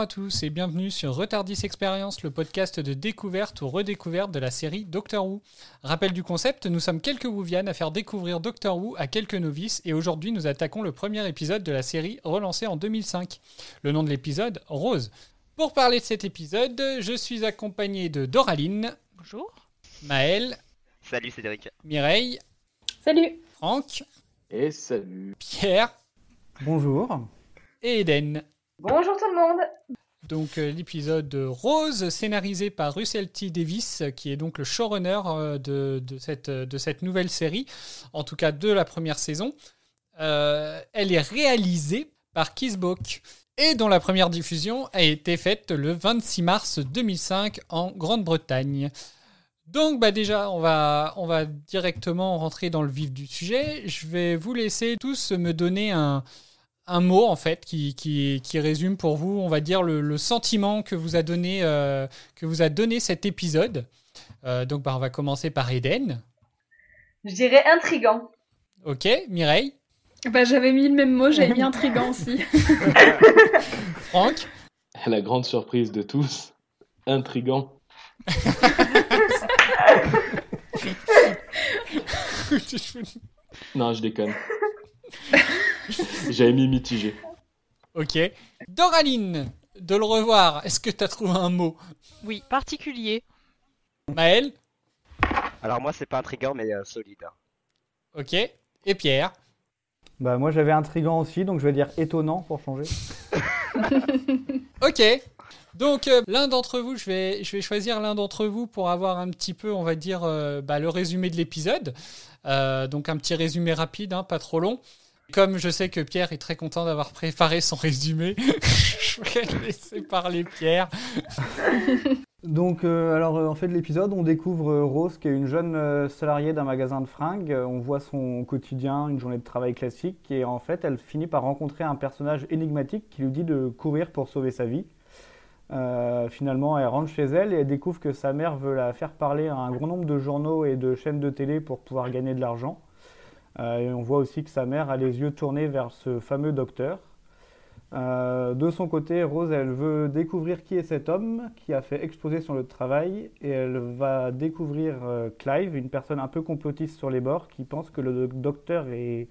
Bonjour à tous et bienvenue sur Retardis Experience, le podcast de découverte ou redécouverte de la série Doctor Who. Rappel du concept, nous sommes quelques Whovians à faire découvrir Doctor Who à quelques novices et aujourd'hui nous attaquons le premier épisode de la série relancée en 2005. Le nom de l'épisode, Rose. Pour parler de cet épisode, je suis accompagné de Doraline. Bonjour. Maël. Salut Cédric. Mireille. Salut. Franck. Et salut. Pierre. Bonjour. Et Eden. Bonjour tout le monde donc euh, l'épisode Rose, scénarisé par Russell T. Davis, qui est donc le showrunner euh, de, de, cette, nouvelle série, en tout cas de la première saison. Euh, elle est réalisée par Keith Book et dont la première diffusion a été faite le 26 mars 2005 en Grande-Bretagne. Donc bah déjà, on va, on va directement rentrer dans le vif du sujet. Je vais vous laisser tous me donner un, un mot en fait qui, qui, qui, résume pour vous, on va dire, le, le sentiment que vous a donné, euh, que vous a donné cet épisode. Euh, donc bah, on va commencer par Eden. Je dirais intrigant. Ok, Mireille. Bah, j'avais mis le même mot, j'avais mis intrigant aussi. Franck. La grande surprise de tous, intrigant. non, je déconne. J'avais mis mitigé. Ok. Doraline, de le revoir, est-ce que tu as trouvé un mot? Oui, particulier. Maël Alors moi c'est pas intriguant mais euh, solide. Ok. Et Pierre? Bah moi j'avais intrigant aussi, donc je vais dire étonnant pour changer. ok. Donc euh, l'un d'entre vous, je vais, je vais choisir l'un d'entre vous pour avoir un petit peu, on va dire, euh, bah, le résumé de l'épisode. Euh, donc un petit résumé rapide, hein, pas trop long. Comme je sais que Pierre est très content d'avoir préparé son résumé, je vais laisser parler Pierre. Donc, euh, alors euh, en fait, de l'épisode, on découvre euh, Rose, qui est une jeune salariée d'un magasin de fringues. On voit son quotidien, une journée de travail classique, et en fait, elle finit par rencontrer un personnage énigmatique qui lui dit de courir pour sauver sa vie. Finalement, elle rentre chez elle et elle découvre que sa mère veut la faire parler à un grand nombre de journaux et de chaînes de télé pour pouvoir gagner de l'argent. Euh, on voit aussi que sa mère a les yeux tournés vers ce fameux docteur. Euh, de son côté, Rose, elle veut découvrir qui est cet homme qui a fait exploser son lieu de travail et elle va découvrir euh, Clive, une personne un peu complotiste sur les bords qui pense que le docteur est,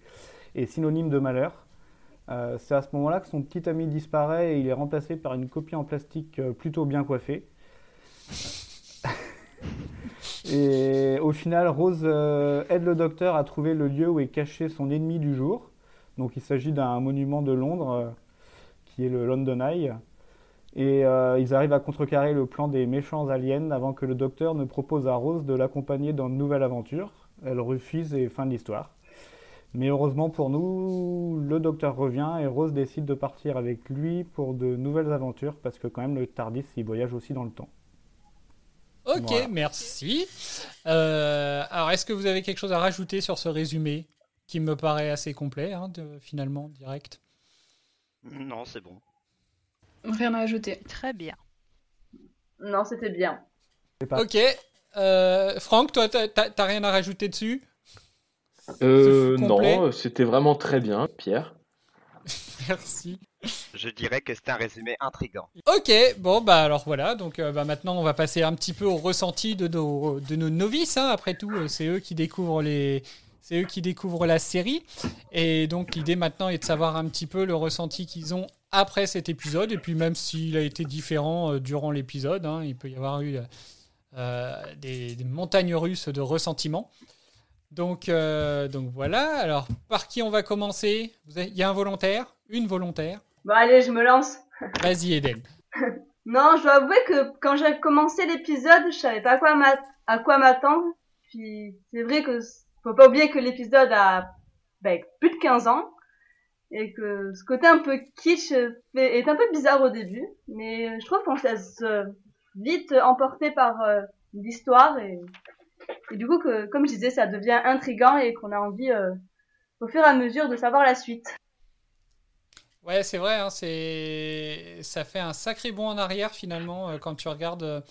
synonyme de malheur. C'est à ce moment-là que son petit ami disparaît et il est remplacé par une copie en plastique plutôt bien coiffée. et au final, Rose euh, aide le docteur à trouver le lieu où est caché son ennemi du jour. Donc il s'agit d'un monument de Londres euh, qui est le London Eye. Et euh, ils arrivent à contrecarrer le plan des méchants aliens avant que le docteur ne propose à Rose de l'accompagner dans une nouvelle aventure. Elle refuse et fin de l'histoire. Mais heureusement pour nous, le docteur revient et Rose décide de partir avec lui pour de nouvelles aventures parce que quand même le Tardis il voyage aussi dans le temps. Ok, Voilà. merci. Euh, alors, est-ce que vous avez quelque chose à rajouter sur ce résumé qui me paraît assez complet, hein, de- finalement, direct? Non c'est bon. Rien à ajouter. Très bien. Non, c'était bien. Ok. Euh, Franck, toi, t'as- rien à rajouter dessus? Euh, non, c'était vraiment très bien, Pierre. Merci. Je dirais que c'est un résumé intrigant. Ok, bon bah alors voilà, donc euh, bah, maintenant on va passer un petit peu au ressenti de nos, novices. hein. Après tout, euh, c'est eux qui découvrent les, c'est eux qui découvrent la série. Et donc l'idée maintenant est de savoir un petit peu le ressenti qu'ils ont après cet épisode. Et puis même s'il a été différent euh, durant l'épisode, hein, il peut y avoir eu des, des montagnes russes de ressentiment. Donc, donc voilà. Alors par qui on va commencer? Il y a un volontaire, une volontaire. Bon, allez, je me lance. Vas-y Eden. Non, je dois avouer que quand j'ai commencé l'épisode, je savais pas à quoi m'at- à quoi m'attendre. Puis, c'est vrai que faut pas oublier que l'épisode a ben, plus de 15 ans. et que ce côté un peu kitsch est un peu bizarre au début, mais je trouve qu'on se laisse vite emporter par l'histoire et, et, du coup que, comme je disais, ça devient intrigant et qu'on a envie au fur et à mesure de savoir la suite. Ouais, c'est vrai, hein, c'est ça fait un sacré bond en arrière finalement quand tu regardes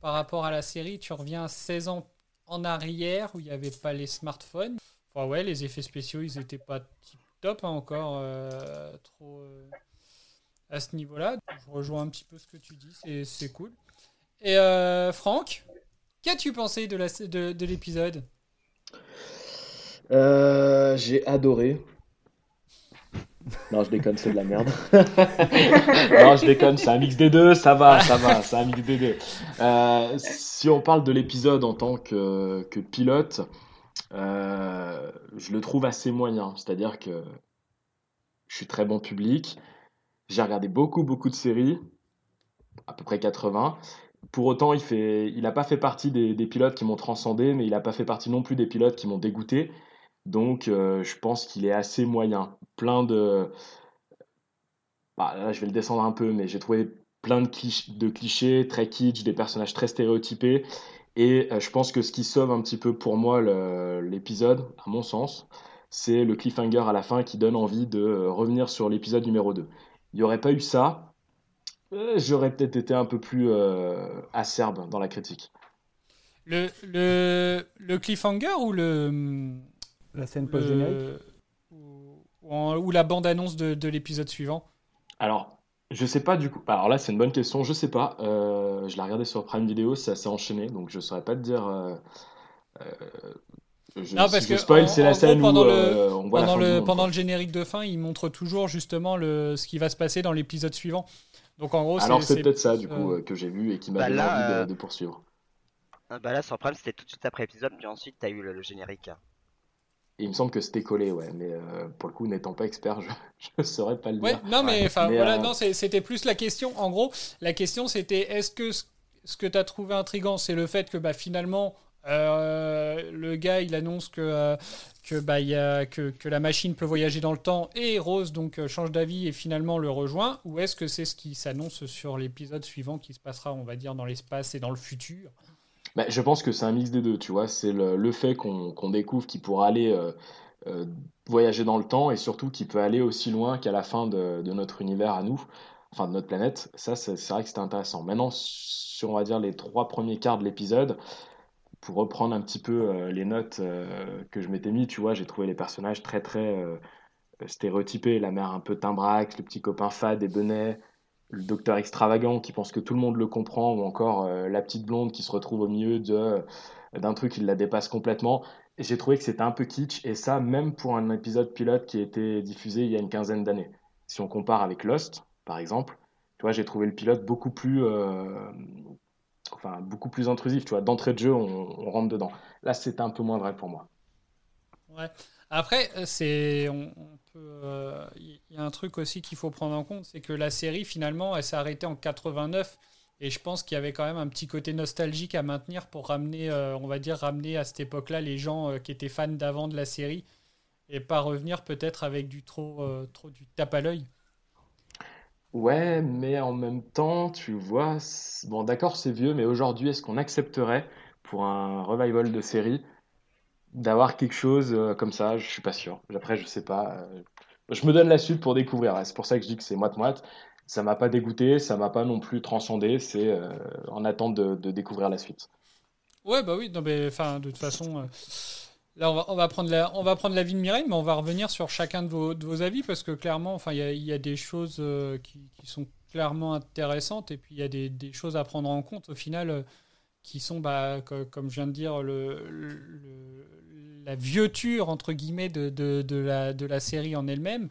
par rapport à la série, tu reviens 16 ans en arrière où il n'y avait pas les smartphones. Ouais, les effets spéciaux, ils n'étaient pas top hein, encore, euh, trop euh, à ce niveau-là. Je rejoins un petit peu ce que tu dis, c'est cool. Et euh, Franck, qu'as-tu pensé de l'épisode? De J'ai adoré. Non, je déconne, c'est de la merde. non, je déconne, c'est un mix des deux, ça va, ça va, c'est un mix des deux. Euh, si on parle de l'épisode en tant que, pilote, euh, je le trouve assez moyen. C'est-à-dire que je suis très bon public. J'ai regardé beaucoup, beaucoup de séries, à peu près 80. Pour autant, il n'a il pas fait partie des, des pilotes qui m'ont transcendé, mais il n'a pas fait partie non plus des pilotes qui m'ont dégoûté. Donc, euh, je pense qu'il est assez moyen. Plein de. Bah, là, je vais le descendre un peu, mais j'ai trouvé plein de, clichés, très kitsch, des personnages très stéréotypés. Et euh, je pense que ce qui sauve un petit peu pour moi l'épisode, à mon sens, c'est le cliffhanger à la fin qui donne envie de euh, revenir sur l'épisode numéro 2. Il n'y aurait pas eu ça, j'aurais peut-être été un peu plus acerbe dans la critique. Le, le, le cliffhanger ou le, la scène post-générique ou, la bande-annonce de, l'épisode suivant Alors, je sais pas du coup. Alors là, c'est une bonne question. Je sais pas. Euh, je l'ai regardé sur Prime Video, ça s'est enchaîné, donc je saurais pas te dire. Euh, euh, je, non, parce que spoil, c'est la scène pendant le, on voit pendant, le, pendant le générique de fin, il montre toujours justement le, ce qui va se passer dans l'épisode suivant. Donc en gros, alors c'est peut-être ça du coup que j'ai vu et qui m'a bah donné envie de, poursuivre. Bah là, sur Prime, c'était tout de suite après l'épisode, puis ensuite, tu as eu le générique il me semble que c'était collé, ouais, mais euh, pour le coup, n'étant pas expert, je ne saurais pas le dire. non, mais enfin, voilà, euh, non, c'était plus la question. En gros, la question c'était est-ce que ce que tu as trouvé intrigant, c'est le fait que bah, finalement, euh, le gars, il annonce que, que, bah, y a, que, que, la machine peut voyager dans le temps et Rose donc change d'avis et finalement le rejoint Ou est-ce que c'est ce qui s'annonce sur l'épisode suivant qui se passera, on va dire, dans l'espace et dans le futur? Bah, je pense que c'est un mix des deux, tu vois. C'est le, fait qu'on découvre qu'il pourra aller euh, euh, voyager dans le temps et surtout qu'il peut aller aussi loin qu'à la fin de, notre univers à nous, enfin de notre planète. Ça, c'est vrai que c'était intéressant. Maintenant, sur, on va dire, les trois premiers quarts de l'épisode, pour reprendre un petit peu euh, les notes que je m'étais mis, tu vois, j'ai trouvé les personnages très, très stéréotypés. La mère un peu timbrax, le petit copain fade et benet le docteur extravagant qui pense que tout le monde le comprend, ou encore euh, la petite blonde qui se retrouve au milieu de, d'un truc qui la dépasse complètement. J'ai trouvé que c'était un peu kitsch, et ça même pour un épisode pilote qui a été diffusé il y a une quinzaine d'années. Si on compare avec Lost, par exemple, tu vois, j'ai trouvé le pilote beaucoup plus, euh, enfin, beaucoup plus intrusif. Tu vois, d'entrée de jeu, on, rentre dedans. Là, c'était un peu moins vrai pour moi. Ouais. Après, euh, c'est, euh, il y a un truc aussi qu'il faut prendre en compte, c'est que la série finalement, elle s'est arrêtée en 89, et je pense qu'il y avait quand même un petit côté nostalgique à maintenir pour ramener, euh, on va dire, ramener à cette époque-là les gens qui étaient fans d'avant de la série, et pas revenir peut-être avec du trop, trop du tape à l'œil. Ouais, mais en même temps, tu vois, bon, d'accord, c'est vieux, mais aujourd'hui, est-ce qu'on accepterait pour un revival de série d'avoir quelque chose euh, comme ça, je suis pas sûr. Après, je sais pas. Euh, je me donne la suite pour découvrir. C'est pour ça que je dis que c'est moite-moite. Ça m'a pas dégoûté, ça m'a pas non plus transcendé. C'est euh, en attente de, découvrir la suite. Ouais, bah oui, enfin, de toute façon. Là, on va, on va, prendre la, on va prendre l'avis de Mireille, mais on va revenir sur chacun de vos, de vos avis parce que clairement, enfin, il y, y, a des choses qui, qui, sont clairement intéressantes et puis il y a des, des, choses à prendre en compte au final qui sont, bah, comme je viens de dire, le, la vieuture entre guillemets de, de, la, de la série en elle-même.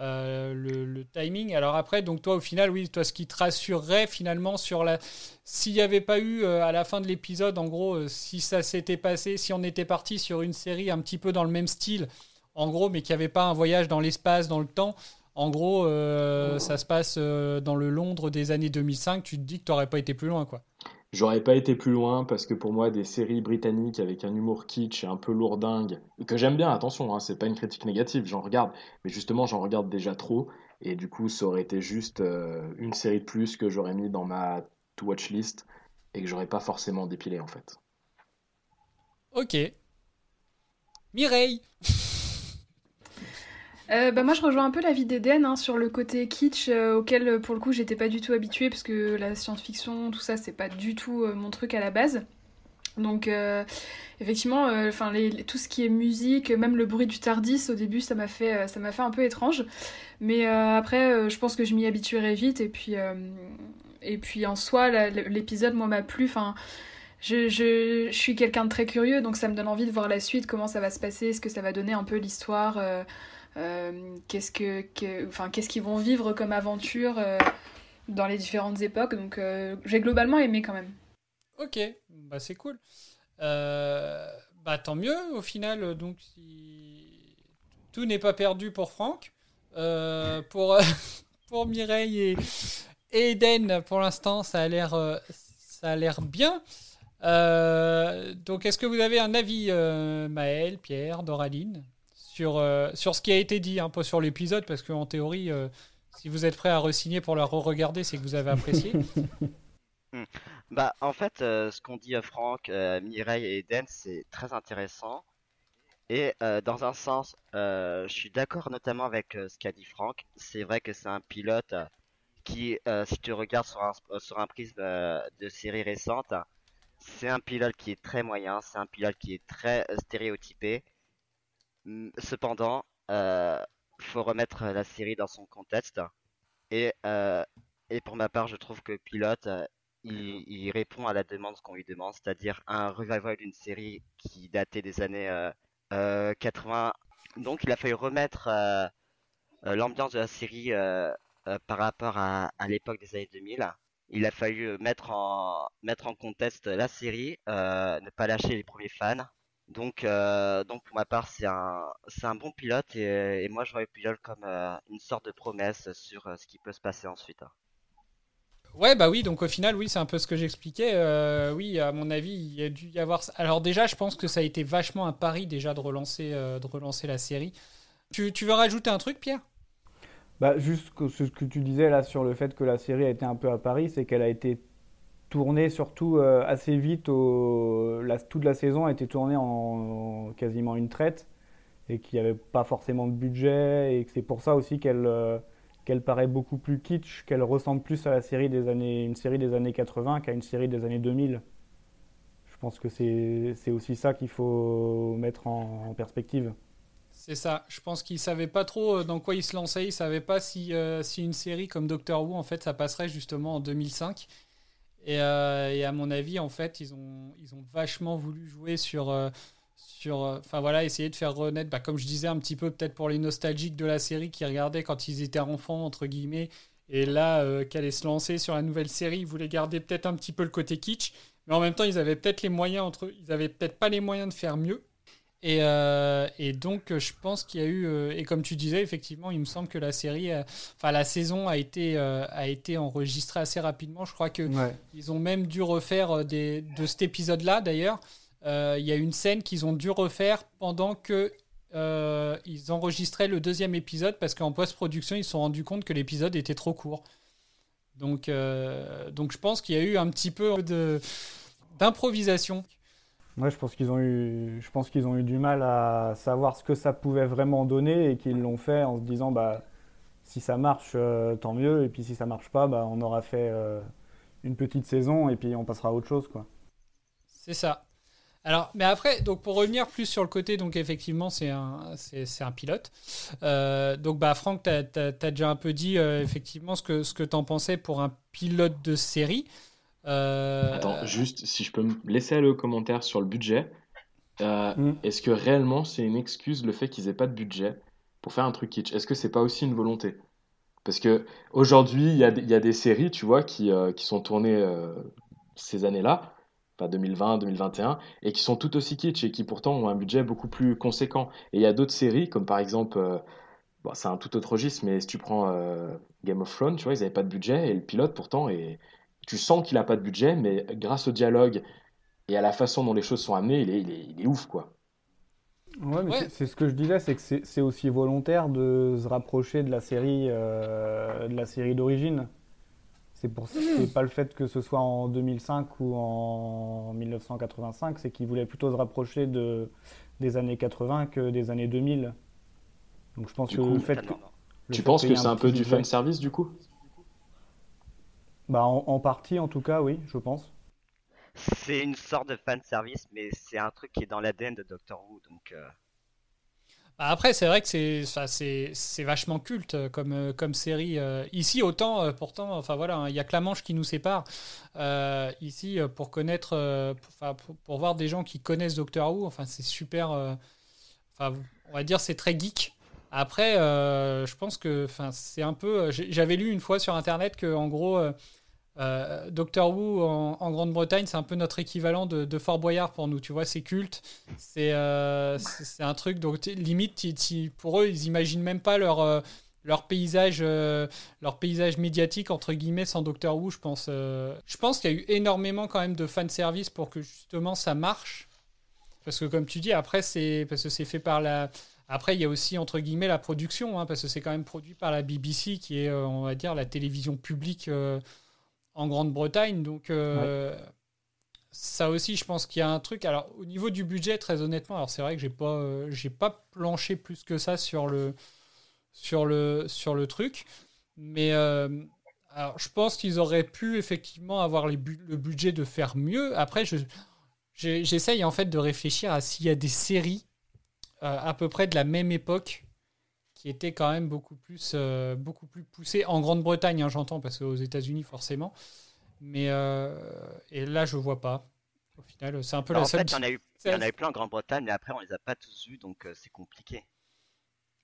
Euh, le, timing. Alors après, donc toi au final, oui, toi ce qui te rassurerait finalement sur la, s'il n'y avait pas eu euh, à la fin de l'épisode, en gros, euh, si ça s'était passé, si on était parti sur une série un petit peu dans le même style, en gros, mais qu'il n'y avait pas un voyage dans l'espace, dans le temps. En gros, ça se passe dans le Londres des années 2005. Tu te dis que tu n'aurais pas été plus loin, quoi. J'aurais pas été plus loin parce que pour moi, des séries britanniques avec un humour kitsch et un peu lourdingue, que j'aime bien, attention, hein, c'est pas une critique négative, j'en regarde, mais justement, j'en regarde déjà trop, et du coup, ça aurait été juste euh, une série de plus que j'aurais mis dans ma to-watch list et que j'aurais pas forcément dépilé en fait. Ok. Mireille euh, bah moi je rejoins un peu l'avis d'Eden hein, sur le côté kitsch euh, auquel pour le coup j'étais pas du tout habituée parce que la science-fiction tout ça c'est pas du tout euh, mon truc à la base. Donc effectivement enfin tout ce qui est musique même le bruit du Tardis au début ça m'a fait fait un peu étrange mais après je pense que je m'y habituerai vite et puis et puis en soi l'épisode moi m'a plu enfin je, je, je, suis quelqu'un de très curieux, donc ça me donne envie de voir la suite, comment ça va se passer, ce que ça va donner un peu l'histoire, euh, qu'est-ce que, enfin, qu'est-ce qu'ils vont vivre comme aventure euh, dans les différentes époques? Donc euh, j'ai globalement aimé quand même. Ok, bah c'est cool. bah tant mieux au final. Donc si tout n'est pas perdu pour Franck, pour pour Mireille et, Eden, pour l'instant ça a l'air ça a l'air bien. donc, est-ce que vous avez un avis, Maël, Pierre, Doraline? Sur, euh, sur ce qui a été dit, un peu sur l'épisode, parce qu'en théorie, euh, si vous êtes prêt à re-signer pour la re-regarder, c'est que vous avez apprécié. Hmm. bah, en fait, euh, ce qu'ont dit Franck, Mireille et Eden, c'est très intéressant. Et dans un sens, je suis d'accord notamment avec ce qu'a dit Franck. C'est vrai que c'est un pilote qui, si tu regardes sur un, sur un prisme de série récente, c'est un pilote qui est très moyen, c'est un pilote qui est très stéréotypé. Cependant, euh, faut remettre la série dans son contexte. Et, euh, et pour ma part, je trouve que Pilote, euh, il, répond à la demande qu'on lui demande, c'est-à-dire un revival d'une série qui datait des années 80. Donc, il a fallu remettre l'ambiance de la série par rapport à, à l'époque des années 2000 il a fallu mettre en mettre en contexte la série, ne pas lâcher les premiers fans, donc, euh, donc pour ma part, c'est un, c'est un bon pilote et, moi je vois le pilote comme euh, une sorte de promesse sur euh, ce qui peut se passer ensuite. Ouais, bah oui, donc au final, oui, c'est un peu ce que j'expliquais. oui, à mon avis, il y a dû y avoir. Alors, déjà, je pense que ça a été vachement un pari déjà de relancer, de relancer la série. Tu, tu veux rajouter un truc, Pierre? Bah, Juste ce que tu disais là sur le fait que la série a été un peu à Paris, c'est qu'elle a été tourné surtout euh, assez vite. la, toute la saison a été tournée en, quasiment une traite et qu'il n'y avait pas forcément de budget et que c'est pour ça aussi qu'elle euh, qu'elle paraît beaucoup plus kitsch, qu'elle ressemble plus à la série des années, une série des années 80 qu'à une série des années 2000. Je pense que c'est aussi ça qu'il faut mettre en, perspective. C'est ça. Je pense qu'ils savaient pas trop euh, dans quoi ils se lançaient. Ils savaient pas si, si une série comme Doctor Who, en fait, ça passerait justement en 2005. Euh, et, à mon avis, en fait, ils ont, vachement voulu jouer sur, euh, sur, euh, enfin voilà, essayer de faire renaître, bah, comme je disais un petit peu peut-être pour les nostalgiques de la série qui regardaient quand ils étaient enfants entre guillemets, et là qu'elle allait se lancer sur la nouvelle série, ils voulaient garder peut-être un petit peu le côté kitsch, mais en même temps ils avaient peut-être les moyens entre, ils avaient peut-être pas les moyens de faire mieux. Et, euh, et, donc, je pense qu'il y a eu, euh, et comme tu disais, effectivement, il me semble que la série, euh, enfin la saison a été, a été enregistrée assez rapidement. Je crois que ils ont même dû refaire des, de cet épisode-là, d'ailleurs. Il y a une scène qu'ils ont dû refaire pendant que ils enregistraient le deuxième épisode parce qu'en post-production, ils se sont rendus compte que l'épisode était trop court. Donc, donc je pense qu'il y a eu un petit peu d'improvisation. Moi, je pense qu'ils ont eu, je pense qu'ils ont eu du mal à savoir ce que ça pouvait vraiment donner et qu'ils l'ont fait en se disant, bah, si ça marche, euh, tant mieux, et puis si ça marche pas, bah, on aura fait euh, une petite saison et puis on passera à autre chose, quoi. C'est ça. Alors, mais après, donc pour revenir plus sur le côté, donc effectivement, c'est un, c'est, un pilote. Euh, donc, bah, Franck, tu as, déjà un peu dit effectivement ce que, ce que tu en pensais pour un pilote de série. Euh, Attends, juste si je peux me laisser le commentaire sur le budget. Euh, mm. Est-ce que réellement c'est une excuse le fait qu'ils aient pas de budget pour faire un truc kitsch? Est-ce que c'est pas aussi une volonté? Parce que aujourd'hui, il y, y, a des séries, tu vois, qui, euh, qui sont tournées ces années-là, pas 2020, 2021, et qui sont tout aussi kitsch et qui pourtant ont un budget beaucoup plus conséquent. Et il y a d'autres séries, comme par exemple, bon, c'est un tout autre registre, mais si tu prends Game of Thrones, tu vois, ils n'avaient pas de budget et le pilote pourtant est tu sens qu'il n'a pas de budget, mais grâce au dialogue et à la façon dont les choses sont amenées, il est, il est, il est ouf, quoi. Ouais, mais c'est ce que je disais, c'est que c'est aussi volontaire de se rapprocher de la série, euh, de la série d'origine. C'est pour c'est pas le fait que ce soit en 2005 ou en 1985, c'est qu'il voulait plutôt se rapprocher de des années 80 que des années 2000. Donc je pense que le fait que, tu penses que c'est un, peu du fan service du coup? Bah en, partie en tout cas, oui, je pense. C'est une sorte de fan service, mais c'est un truc qui est dans l'ADN de Doctor Who, donc. Euh, bah, après, c'est vrai que c'est c'est vachement culte euh, comme, euh, comme série. Euh. Ici, autant, pourtant, enfin voilà, hein, il y a que la Manche qui nous sépare. ici, pour connaître, pour, pour, voir des gens qui connaissent Doctor Who, enfin, c'est super. Enfin, on va dire, c'est très geek. Après, je pense que, enfin, c'est un peu. J'avais lu une fois sur internet que, en gros. Euh, Doctor Who en, Grande-Bretagne, c'est un peu notre équivalent de, Fort Boyard pour nous, tu vois, c'est culte. C'est euh, un truc, donc limite, pour eux, ils imaginent même pas leur, euh, paysage, leur paysage médiatique, entre guillemets, sans Doctor Who, je pense. je pense qu'il y a eu énormément quand même de fanservice pour que justement ça marche. Parce que comme tu dis, après, c'est parce que c'est fait par la... Après, il y a aussi, entre guillemets, la production, hein, parce que c'est quand même produit par la BBC, qui est, on va dire, la télévision publique en Grande-Bretagne. Donc, euh, ça aussi, je pense qu'il y a un truc. Alors, au niveau du budget, très honnêtement, alors c'est vrai que j'ai pas, euh, j'ai pas planché plus que ça sur le, sur le, sur le truc. Mais euh, alors, je pense qu'ils auraient pu effectivement avoir le budget de faire mieux. Après, je, j'essaye en fait de réfléchir à s'il y a des séries à peu près de la même époque qui était quand même beaucoup plus, euh, beaucoup plus poussé en Grande-Bretagne, hein, j'entends, parce qu'aux États-Unis forcément. Mais euh, et là, je vois pas. Au final, c'est un peu bah, la en seule. Fait, il y en a eu, il y en a eu plein en Grande-Bretagne, mais après, on les a pas tous vus, donc euh, c'est compliqué.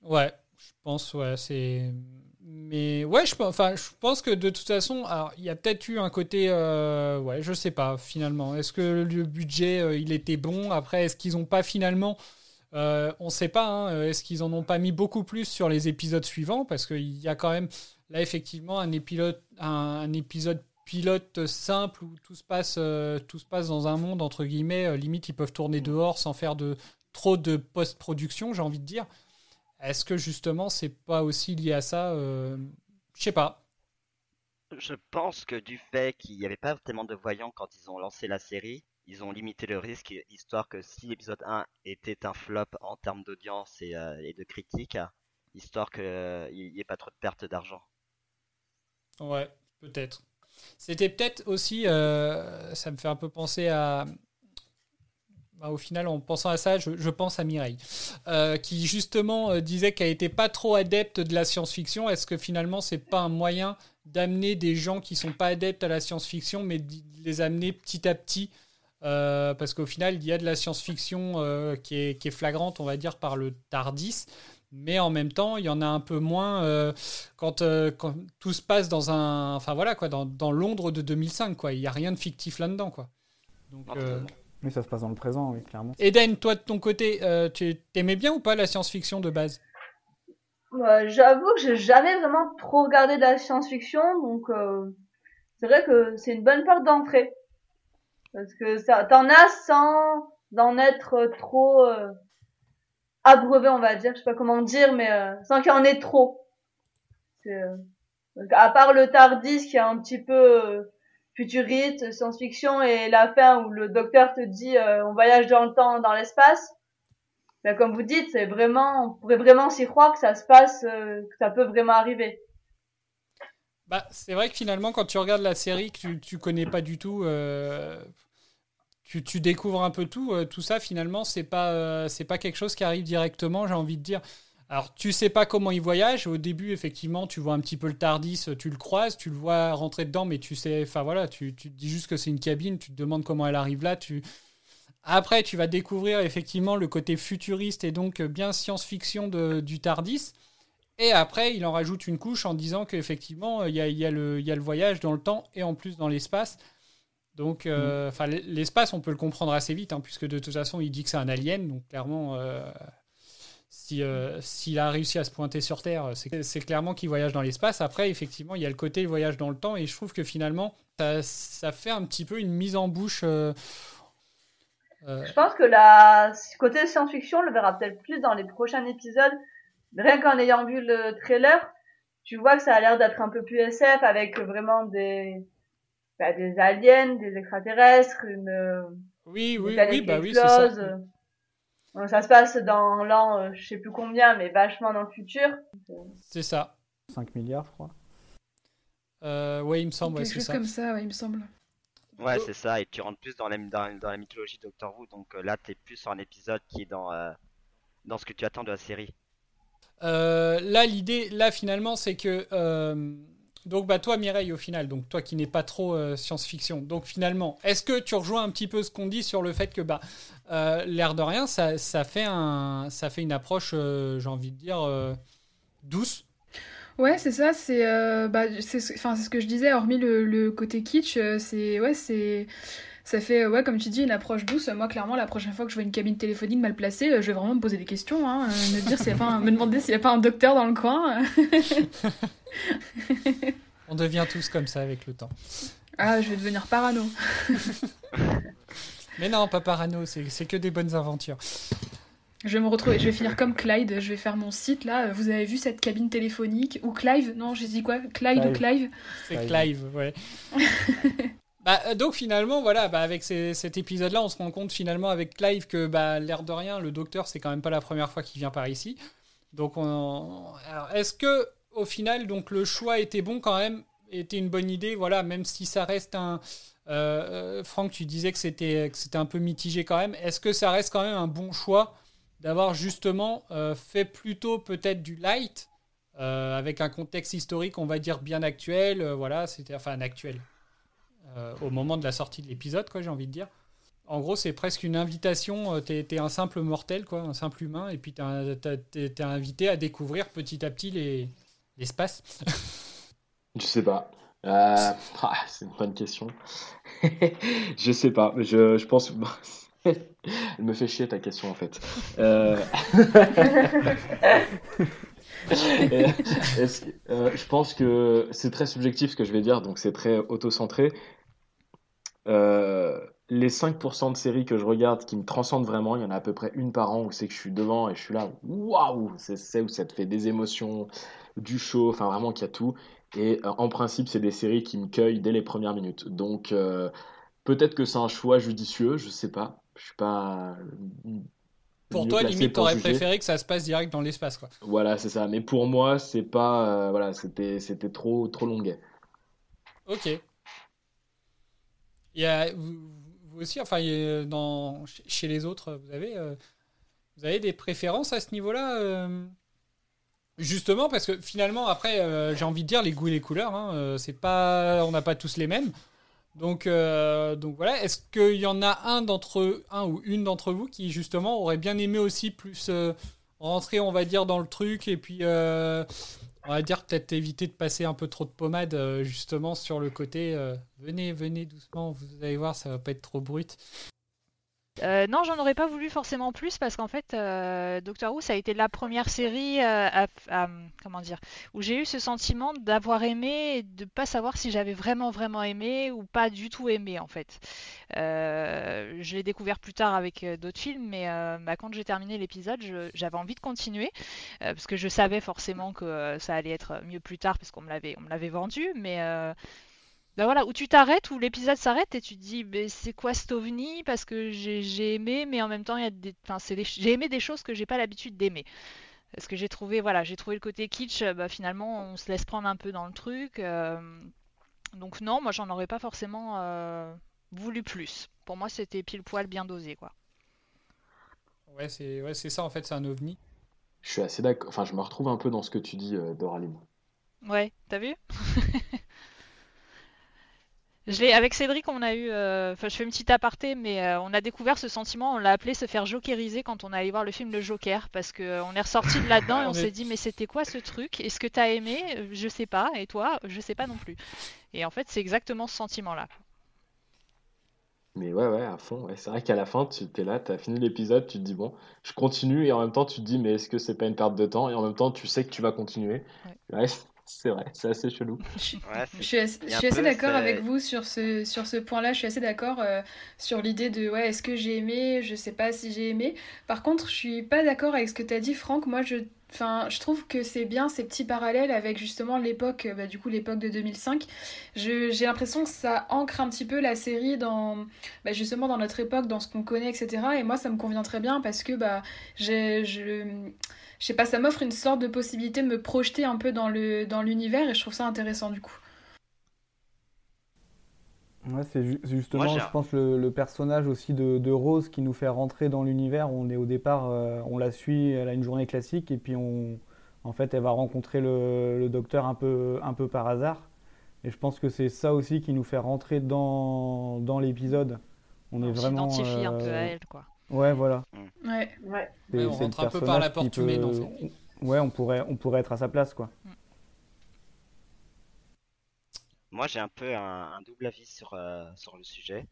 Ouais, je pense, ouais, c'est. Mais ouais, je, enfin, je pense que de toute façon, alors, il y a peut-être eu un côté, ouais, je sais pas finalement. Est-ce que le budget, il était bon? Après, est-ce qu'ils ont pas finalement euh, on ne sait pas, hein, euh, est-ce qu'ils en ont pas mis beaucoup plus sur les épisodes suivants Parce qu'il y a quand même, là, effectivement, un épisode, pilote simple où tout se, passe, euh, tout se passe dans un monde, entre guillemets, limite, ils peuvent tourner dehors sans faire de trop de post-production, j'ai envie de dire. Est-ce que justement, c'est pas aussi lié à ça Je sais pas. Je pense que du fait qu'il n'y avait pas tellement de voyants quand ils ont lancé la série, ils ont limité le risque, histoire que si l'épisode 1 était un flop en termes d'audience et, euh, de critique, histoire qu'il n'y ait pas trop de pertes d'argent. Ouais, peut-être. C'était peut-être aussi, euh, ça me fait un peu penser à, bah, au final, en pensant à ça, je, pense à Mireille, euh, qui justement disait qu'elle n'était pas trop adepte de la science-fiction. Est-ce que finalement, c'est pas un moyen d'amener des gens qui sont pas adeptes à la science-fiction, mais de les amener petit à petit euh, parce qu'au final, il y a de la science-fiction euh, qui, est, flagrante, on va dire, par le Tardis. Mais en même temps, il y en a un peu moins euh, quand, quand, tout se passe dans un, enfin voilà quoi, dans, dans Londres de 2005 quoi. Il n'y a rien de fictif là-dedans quoi. Donc, oui, ça se passe dans le présent, oui, clairement. Eden, toi de ton côté, tu aimais bien ou pas la science-fiction de base? J'avoue que j'ai jamais vraiment trop regardé de la science-fiction, donc c'est vrai que c'est une bonne porte d'entrée. Parce que t'en as sans en être trop euh, abreuvé, on va dire. Je sais pas comment dire, mais euh, sans qu'il y en ait trop. Euh, à part le Tardis qui est un petit peu euh, futuriste, science-fiction, et la fin où le docteur te dit on voyage dans le temps, dans l'espace. Ben, comme vous dites, c'est vraiment, on pourrait vraiment s'y croire que ça se passe, que ça peut vraiment arriver. Bah, c'est vrai que finalement, quand tu regardes la série que tu, connais pas du tout, tu, découvres un peu tout. Euh, tout ça, finalement, c'est pas, euh, c'est pas quelque chose qui arrive directement, j'ai envie de dire. Alors, tu sais pas comment il voyage. Au début, effectivement, tu vois un petit peu le Tardis, tu le croises, tu le vois rentrer dedans, mais tu sais, enfin voilà, tu, te dis juste que c'est une cabine, tu te demandes comment elle arrive là. Tu... Après, tu vas découvrir effectivement le côté futuriste et donc bien science-fiction du Tardis. Et après, il en rajoute une couche en disant qu'effectivement, il y a, y, a y a le voyage dans le temps et en plus dans l'espace. Donc, euh, mm. l'espace, on peut le comprendre assez vite, hein, puisque de toute façon, il dit que c'est un alien. Donc, clairement, euh, si s'il a réussi à se pointer sur Terre, c'est clairement qu'il voyage dans l'espace. Après, effectivement, il y a le côté voyage dans le temps, et je trouve que finalement, ça, ça fait un petit peu une mise en bouche. Je pense que la côté science-fiction, on le verra peut-être plus dans les prochains épisodes. Rien qu'en ayant vu le trailer, tu vois que ça a l'air d'être un peu plus SF avec vraiment des bah, des aliens, des extraterrestres, une oui oui oui bah oui c'est ça. ça se passe dans l'an euh, je sais plus combien mais vachement dans le futur. C'est ça. 5 milliards je crois. Euh, ouais, il me semble, ouais, c'est ça. comme ça, ouais, il me semble. Ouais, c'est ça, et tu rentres plus dans la, dans, la mythologie de Doctor Who, donc euh, là, t'es plus sur un épisode qui est dans, dans ce que tu attends de la série. Euh, là, l'idée, là, finalement, c'est que. Euh, donc, bah, toi, Mireille, au final, donc toi qui n'es pas trop euh, science-fiction, donc finalement, est-ce que tu rejoins un petit peu ce qu'on dit sur le fait que, bah, l'air de rien, ça, fait une approche, j'ai envie de dire, douce? Ouais, c'est ça, c'est bah, ce que je disais, hormis le, côté kitsch, c'est ça fait, ouais, comme tu dis, une approche douce. Moi, clairement, la prochaine fois que je vois une cabine téléphonique mal placée, euh, je vais vraiment me poser des questions, hein, euh, me, dire s'il y a pas me demander s'il n'y a pas un docteur dans le coin. On devient tous comme ça avec le temps. Ah, je vais devenir parano. Mais non, pas parano, c'est que des bonnes aventures. Je vais me retrouver, je vais finir comme Clyde, je vais faire mon site là. Vous avez vu cette cabine téléphonique Ou Clive? Non, j'ai dit quoi? Clyde ou Clive? C'est Clive, ouais. Bah, euh, donc finalement, voilà, bah, avec cet épisode-là, on se rend compte finalement avec Clive que bah, l'air de rien, le docteur, c'est quand même pas la première fois qu'il vient par ici. Donc, est-ce que au final, donc le choix était bon quand même, était une bonne idée, voilà, même si ça reste un. Euh, euh, Franck, tu disais que c'était un peu mitigé quand même. Est-ce que ça reste quand même un bon choix d'avoir justement fait plutôt peut-être du light avec un contexte historique, on va dire bien actuel, voilà, c'était enfin actuel euh, au moment de la sortie de l'épisode, quoi, j'ai envie de dire. En gros, c'est presque une invitation. Euh, t'es es un simple mortel, quoi, un simple humain, et puis t'es invité à découvrir petit à petit l'espace. je sais pas. Euh, ah, c'est une bonne question. je sais pas. Je, je pense. Elle me fait chier ta question en fait. Je pense que c'est très subjectif ce que je vais dire, donc c'est très auto-centré. Euh, les 5% de séries que je regarde qui me transcendent vraiment, il y en a à peu près une par an où c'est que je suis devant et je suis là, waouh, c'est où ça te fait des émotions, du chaud, enfin vraiment qu'il y a tout. Et euh, en principe, c'est des séries qui me cueillent dès les premières minutes. Donc euh, peut-être que c'est un choix judicieux, je sais pas. Je suis pas. Pour toi, limite, t'aurais préféré que ça se passe direct dans l'espace, quoi. Voilà, c'est ça. Mais pour moi, c'est pas. voilà, c'était, c'était trop, trop longuet. Ok. Il y a, vous, aussi, enfin, dans, chez les autres, vous avez, euh, vous avez des préférences à ce niveau-là euh? Justement, parce que finalement, après, euh, j'ai envie de dire les goûts et les couleurs, hein, c'est pas, on n'a pas tous les mêmes. Donc, donc voilà. Est-ce qu'il y en a un d'entre un ou une d'entre vous qui justement aurait bien aimé aussi plus rentrer, on va dire, dans le truc et puis on va dire peut-être éviter de passer un peu trop de pommade euh, justement sur le côté. Euh, venez, venez doucement, vous allez voir, ça va pas être trop brut. Euh, non, j'en aurais pas voulu forcément plus parce qu'en fait, euh, Doctor Who, ça a été la première série euh, où j'ai eu ce sentiment d'avoir aimé et de pas savoir si j'avais vraiment vraiment aimé ou pas du tout aimé en fait. je l'ai découvert plus tard avec d'autres films, mais bah, quand j'ai terminé l'épisode, j'avais envie de continuer parce que je savais forcément que ça allait être mieux plus tard parce qu'on me l'avait me l'avait vendu, mais bah voilà, où tu t'arrêtes, où l'épisode s'arrête et tu te dis c'est quoi cet ovni? Parce que j'ai aimé, mais en même temps il y a des, j'ai aimé des choses que j'ai pas l'habitude d'aimer. Parce que j'ai trouvé voilà, j'ai trouvé le côté kitsch, bah, finalement on se laisse prendre un peu dans le truc. Euh, donc non, moi j'en aurais pas forcément euh, voulu plus. Pour moi c'était pile poil bien dosé quoi. Ouais c'est ouais, ça en fait, c'est un ovni. Je suis assez d'accord, enfin je me retrouve un peu dans ce que tu dis euh, Doraline. Ouais, t'as vu? Je avec Cédric, on a eu, euh, enfin, je fais une petite aparté, mais euh, on a découvert ce sentiment, on l'a appelé se faire jokeriser quand on allait voir le film Le Joker, parce qu'on euh, est ressorti de là-dedans et on s'est dit, mais c'était quoi ce truc? Est-ce que t'as aimé? Je sais pas, et toi? Je sais pas non plus. Et en fait, c'est exactement ce sentiment-là. Mais ouais, ouais, à fond. Ouais. C'est vrai qu'à la fin, tu es là, tu as fini l'épisode, tu te dis, bon, je continue, et en même temps, tu te dis, mais est-ce que c'est pas une perte de temps? Et en même temps, tu sais que tu vas continuer. Ouais, c'est vrai, c'est assez chelou. Je, Ouais, c'est- je suis assez, d'accord avec vous sur ce, sur ce point-là. Je suis assez d'accord euh, sur l'idée de ouais, est-ce que j'ai aimé? Je sais pas si j'ai aimé. Par contre, je suis pas d'accord avec ce que tu as dit, Franck. Moi, je, enfin, je trouve que c'est bien ces petits parallèles avec justement l'époque, euh, bah, du coup, l'époque de 2005. Je- J'ai l'impression que ça ancre un petit peu la série dans, bah, justement, dans notre époque, dans ce qu'on connaît, etc. Et moi, ça me convient très bien parce que bah, j'ai, je, je sais pas, ça m'offre une sorte de possibilité de me projeter un peu dans le, dans l'univers et je trouve ça intéressant du coup. Ouais, c'est ju- justement, Moi, je pense, le, le personnage aussi de, de Rose qui nous fait rentrer dans l'univers. On est au départ, euh, on la suit, elle a une journée classique, et puis on, en fait, elle va rencontrer le, le docteur un peu, un peu par hasard. Et je pense que c'est ça aussi qui nous fait rentrer dans, dans l'épisode. On est On vraiment. s'identifie un peu euh, à elle, quoi. Ouais, voilà. Ouais. Ouais. C'est- Ouais, on rentre un peu par la personnage porte peut-. Ouais, on pourrait, on pourrait être à sa place, quoi. Moi, j'ai un peu un, un double avis sur, euh, sur le sujet.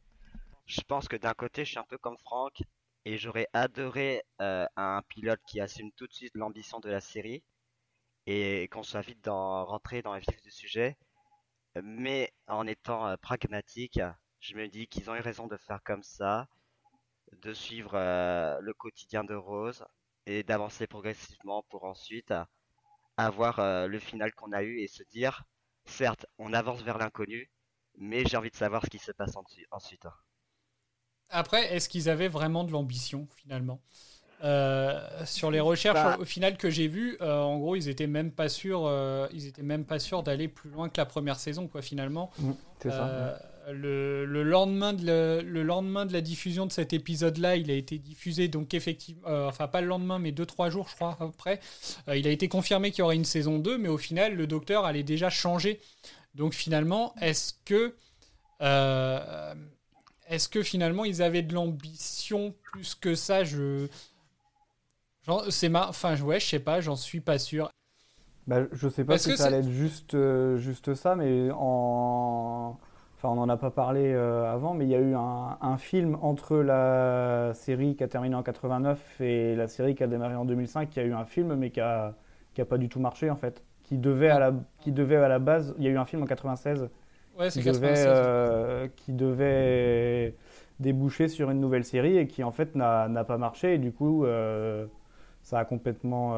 Je pense que d'un côté, je suis un peu comme Franck et j'aurais adoré euh, un pilote qui assume tout de suite l'ambition de la série et qu'on soit vite dans, rentré dans le vif du sujet. Mais en étant euh, pragmatique, je me dis qu'ils ont eu raison de faire comme ça, de suivre euh, le quotidien de Rose et d'avancer progressivement pour ensuite euh, avoir euh, le final qu'on a eu et se dire Certes, on avance vers l'inconnu, mais j'ai envie de savoir ce qui se passe en- ensuite. Après, est-ce qu'ils avaient vraiment de l'ambition finalement? Euh, Sur les recherches Bah. au final que j'ai vues, euh, en gros, ils étaient même pas sûrs, euh, ils étaient même pas sûrs d'aller plus loin que la première saison, quoi. Finalement, Mm, C'est ça. Le, le lendemain de la, le lendemain de la diffusion de cet épisode-là, il a été diffusé, donc effectivement, euh, enfin pas le lendemain, mais 2-3 jours, je crois, après. Euh, il a été confirmé qu'il y aurait une saison 2, mais au final, le docteur allait déjà changer. Donc finalement, est-ce que. euh, est-ce que finalement ils avaient de l'ambition plus que ça? Je. C'est ma... Enfin, ouais, je sais pas, j'en suis pas sûr. Bah, je sais pas si ça allait être juste, euh, juste ça, mais en... Enfin, on n'en a pas parlé euh, avant, mais il y a eu un, un film entre la série qui a terminé en 89 et la série qui a démarré en 2005. Il y a eu un film, mais qui a, qui a pas du tout marché, en fait. Qui devait, à la, qui devait à la base... Il y a eu un film en 96 Ouais, c'est qui devait, 96. euh, qui devait déboucher sur une nouvelle série et qui, en fait, n'a pas marché. Et du coup, euh, ça a complètement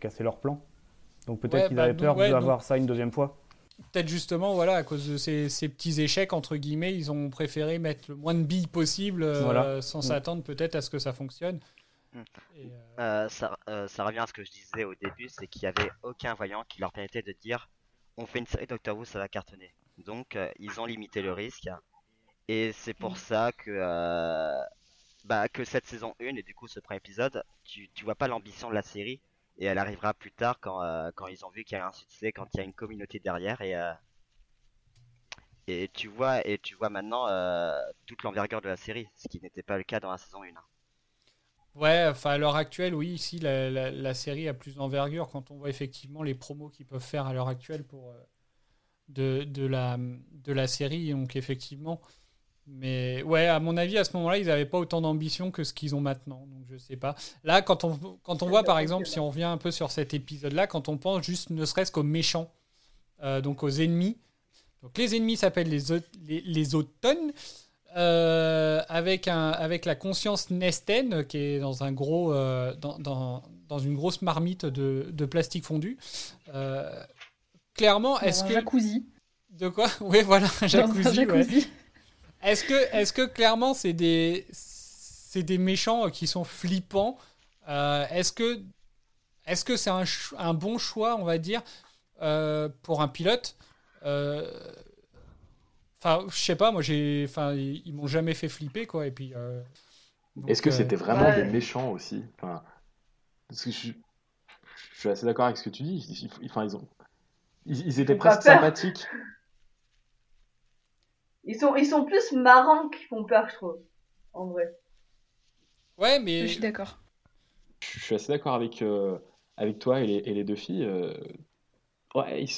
cassé leur plan. Donc peut-être Ouais, qu'ils bah, avaient peur ouais, d'avoir ça une deuxième fois. Peut-être justement, voilà, à cause de ces, ces petits échecs, entre guillemets, ils ont préféré mettre le moins de billes possible euh, Voilà. sans Mm. s'attendre peut-être à ce que ça fonctionne. Mm. Et, euh, Euh, ça, euh, ça revient à ce que je disais au début, c'est qu'il n'y avait aucun voyant qui leur permettait de dire on fait une série Doctor Who, ça va cartonner. Donc euh, ils ont limité le risque. Et c'est pour ça que, euh, bah, que cette saison 1 et du coup ce premier épisode, tu, tu vois pas l'ambition de la série. Et elle arrivera plus tard quand, euh, quand ils ont vu qu'il y a un succès, quand il y a une communauté derrière. Et, euh, et tu vois, et tu vois maintenant euh, toute l'envergure de la série, ce qui n'était pas le cas dans la saison 1. Ouais, enfin à l'heure actuelle, oui, ici la, la- série a plus d'envergure quand on voit effectivement les promos qu'ils peuvent faire à l'heure actuelle pour de, de la de la série, donc effectivement. Mais ouais, à mon avis, à ce moment-là, ils n'avaient pas autant d'ambition que ce qu'ils ont maintenant, donc je sais pas. Là, quand on quand on voit par exemple, si on revient un peu sur cet épisode-là, quand on pense juste ne serait-ce qu'aux méchants, euh, donc aux ennemis. Donc les ennemis s'appellent les, les, les autones. Euh, avec, un, avec la conscience Nesten qui est dans, un gros, euh, dans, dans, dans une grosse marmite de, de plastique fondu. Clairement, est-ce que. jacuzzi. De quoi? Oui, voilà, un jacuzzi. un ouais. Est-ce que, est que clairement c'est des, c'est des méchants qui sont flippants Euh, Est-ce que est-ce que c'est un, bon choix, on va dire, euh, pour un pilote Euh, Enfin, je sais pas, moi j'ai, enfin, ils, ils m'ont jamais fait flipper quoi. Et puis. euh, donc, Est-ce que euh, c'était vraiment Ouais. des méchants aussi? Enfin, Parce que je, suis- je suis assez d'accord avec ce que tu dis. Enfin, ils, ont, ils, ils étaient presque sympathiques. Ils sont, ils sont plus marrants qu'ils font peur, je trouve. En vrai. Ouais, Je mais suis d'accord. Je suis assez d'accord avec, euh, avec toi et les, et les deux filles. euh, ouais, ils,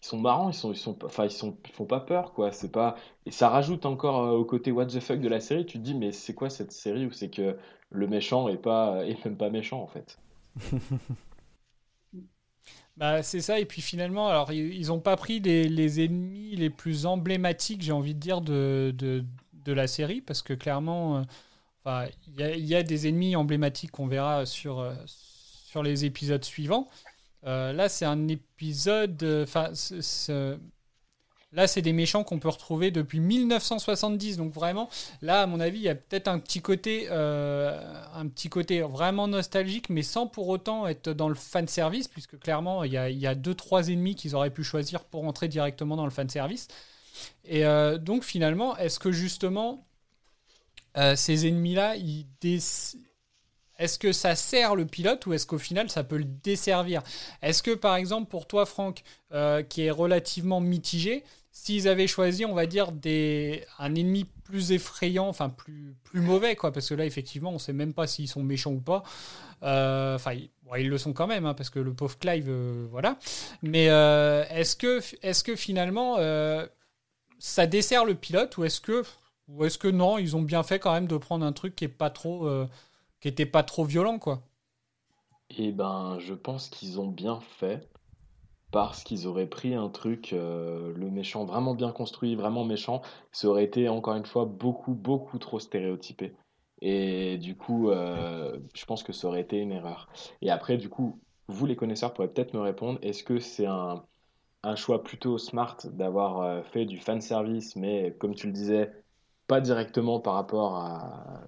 sont marrants, ils sont, ils sont, enfin, ils sont, ils font pas peur, quoi. C'est pas, et ça rajoute encore euh, au côté what the fuck de la série. Tu te dis, mais c'est quoi cette série où c'est que le méchant est pas, est même pas méchant en fait? Bah, c'est ça, et puis finalement, alors ils n'ont pas pris les, ennemis les plus emblématiques, j'ai envie de dire, de, de, de, la série, parce que clairement, euh, il y, a des ennemis emblématiques qu'on verra sur, euh, sur les épisodes suivants. Euh, là, c'est un épisode. Enfin, Là, c'est des méchants qu'on peut retrouver depuis 1970. Donc vraiment, là, à mon avis, il y a peut-être un petit côté, euh, vraiment nostalgique, mais sans pour autant être dans le fan service, puisque clairement, il y a, il y a deux, trois ennemis qu'ils auraient pu choisir pour entrer directement dans le fan service. Et euh, donc finalement, est-ce que justement euh, ces ennemis-là, est-ce que ça sert le pilote ou est-ce qu'au final ça peut le desservir? Est-ce que par exemple pour toi Franck, qui est relativement mitigé, s'ils avaient choisi, on va dire, des, un ennemi plus effrayant, enfin plus, mauvais, quoi, parce que là, effectivement, on ne sait même pas s'ils sont méchants ou pas. Euh, enfin, ils le sont quand même, hein, parce que le pauvre Clive, euh, voilà. Mais euh, est-ce que, finalement, ça dessert le pilote ou est-ce que, que non, ils ont bien fait quand même de prendre un truc qui est pas trop, était pas trop violent, quoi? Eh ben, je pense qu'ils ont bien fait parce qu'ils auraient pris un truc, euh, le méchant vraiment bien construit, vraiment méchant, ça aurait été encore une fois beaucoup, beaucoup trop stéréotypé. Et du coup, euh, je pense que ça aurait été une erreur. Et après, du coup, vous les connaisseurs pourrez peut-être me répondre, est-ce que c'est un, choix plutôt smart d'avoir euh, fait du fan service, mais comme tu le disais, pas directement par rapport à,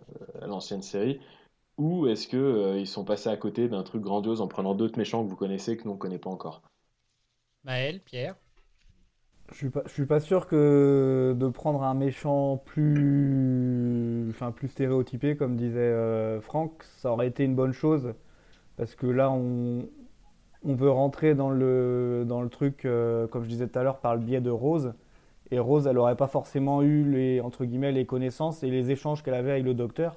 l'ancienne série, ou est-ce qu'ils ils sont passés à côté d'un truc grandiose en prenant d'autres méchants que vous connaissez que nous on ne connaît pas encore? Maël, Pierre. Je suis pas, suis pas sûr que de prendre un méchant plus, stéréotypé, comme disait euh, Franck, ça aurait été une bonne chose, parce que là on, on veut rentrer dans le, truc, euh, comme je disais tout à l'heure, par le biais de Rose, et Rose, elle n'aurait pas forcément eu les entre guillemets les connaissances et les échanges qu'elle avait avec le docteur,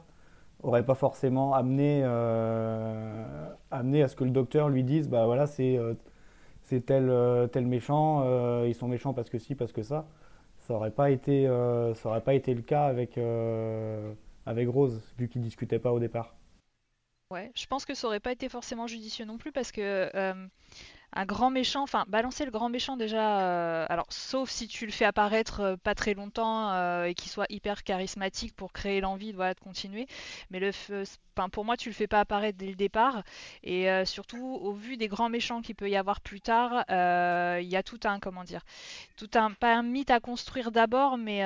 aurait pas forcément amené, euh, à ce que le docteur lui dise, bah voilà c'est c'est tel, euh, tel méchant, euh, ils sont méchants parce que si, parce que ça. Ça n'aurait pas, été, euh, aurait pas été le cas avec, avec Rose, vu qu'ils ne discutaient pas au départ. Ouais, je pense que ça aurait pas été forcément judicieux non plus parce que un grand méchant, enfin balancer le grand méchant déjà, euh, alors sauf si tu le fais apparaître euh, pas très longtemps euh, et qu'il soit hyper charismatique pour créer l'envie de, continuer, mais le, pour moi tu le fais pas apparaître dès le départ. Et surtout au vu des grands méchants qu'il peut y avoir plus tard, il y a tout un comment dire, tout un pas un mythe à construire d'abord, mais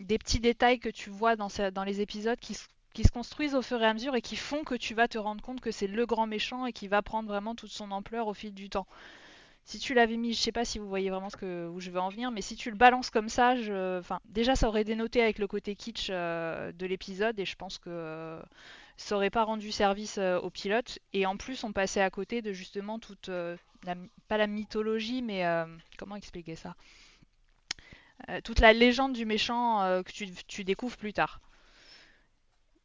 des petits détails que tu vois dans, dans les épisodes qui qui se construisent au fur et à mesure et qui font que tu vas te rendre compte que c'est le grand méchant et qui va prendre vraiment toute son ampleur au fil du temps. Si tu l'avais mis, je sais pas si vous voyez vraiment ce que, où je veux en venir, mais si tu le balances comme ça, enfin, déjà ça aurait dénoté avec le côté kitsch euh, de l'épisode et je pense que euh, ça aurait pas rendu service euh, au pilote. Et en plus, on passait à côté de justement toute, pas la mythologie, mais comment expliquer ça? Toute la légende du méchant que tu découvres plus tard.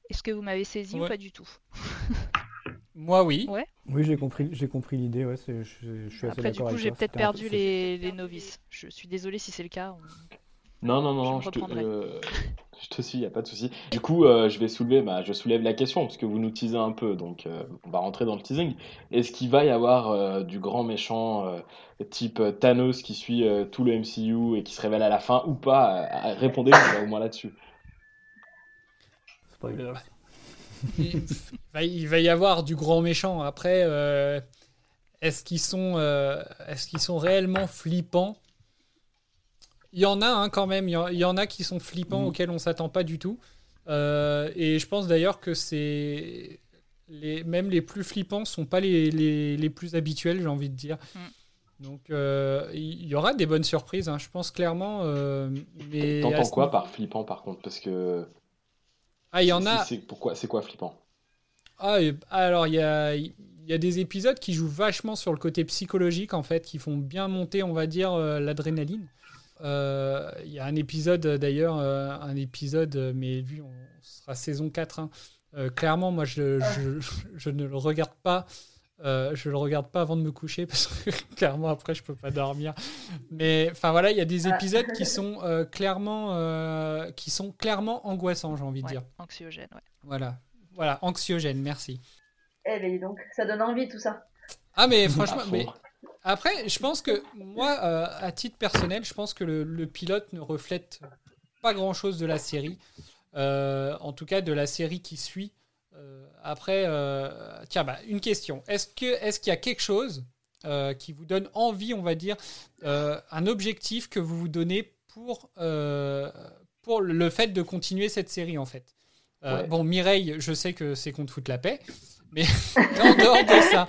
Est-ce que vous m'avez saisi ou pas du tout? Moi, oui. Ouais. Oui, j'ai compris, j'ai compris l'idée. Ouais, je, je, suis Après, du coup, j'ai peut-être perdu les, novices. Je suis désolé si c'est le cas. Non, non, non, je, te, euh, je te suis, il n'y a pas de souci. Du coup, euh, je vais soulever, bah, je soulève la question, parce que vous nous teasez un peu, donc euh, on va rentrer dans le teasing. Est-ce qu'il va y avoir du grand méchant type Thanos qui suit tout le MCU et qui se révèle à la fin ou pas? Répondez au moins là-dessus il, va, y avoir du grand méchant. Après, euh, est-ce qu'ils sont, euh, est-ce qu'ils sont réellement flippants? Il y en a hein, quand même. Il y, en a qui sont flippants mm. auxquels on s'attend pas du tout. Euh, et je pense d'ailleurs que c'est les, même les plus flippants sont pas les, les, plus habituels, j'ai envie de dire. Mm. Donc il y aura des bonnes surprises, hein, je pense clairement. mais T'entends quoi par flippant par contre? Parce que ah, il y en a. C'est pourquoi C'est quoi flippant ah, alors il y a, y a des épisodes qui jouent vachement sur le côté psychologique en fait, qui font bien monter, on va dire, euh, l'adrénaline. Euh, il y a un épisode d'ailleurs, euh, un épisode, mais vu, on sera saison 4. Hein. clairement, moi je, je, je, ne le regarde pas Euh, je le regarde pas avant de me coucher parce que clairement après je peux pas dormir. Mais enfin voilà, il y a des Ah. épisodes qui sont euh, clairement euh, qui sont clairement angoissants, j'ai envie de Ouais, dire. anxiogène, ouais. Voilà, voilà, anxiogène, merci. Eh ben dis donc, ça donne envie tout ça. Ah mais franchement, fond. mais après je pense que moi, euh, à titre personnel, je pense que le, le pilote ne reflète pas grand chose de la série. Euh, en tout cas de la série qui suit. Euh, après, euh, tiens, bah, une question. Est-ce que est-ce qu'il y a quelque chose euh, qui vous donne envie, on va dire, un objectif que vous vous donnez pour pour le fait de continuer cette série en fait? Ouais. Bon, Mireille, je sais que c'est qu'on te foute la paix, mais en dehors de ça,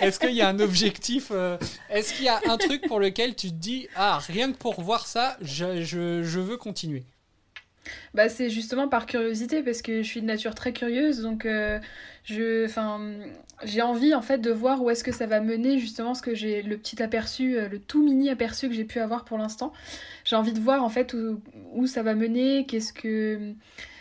est-ce qu'il y a un objectif euh, Est-ce qu'il y a un truc pour lequel tu te dis ah rien que pour voir ça, je, je, je veux continuer? Bah, c'est justement par curiosité parce que je suis de nature très curieuse donc euh, je enfin j'ai envie en fait de voir où est-ce que ça va mener justement ce que j'ai le petit aperçu euh, le tout mini aperçu que j'ai pu avoir pour l'instant. J'ai envie de voir en fait où, où ça va mener, qu'est-ce que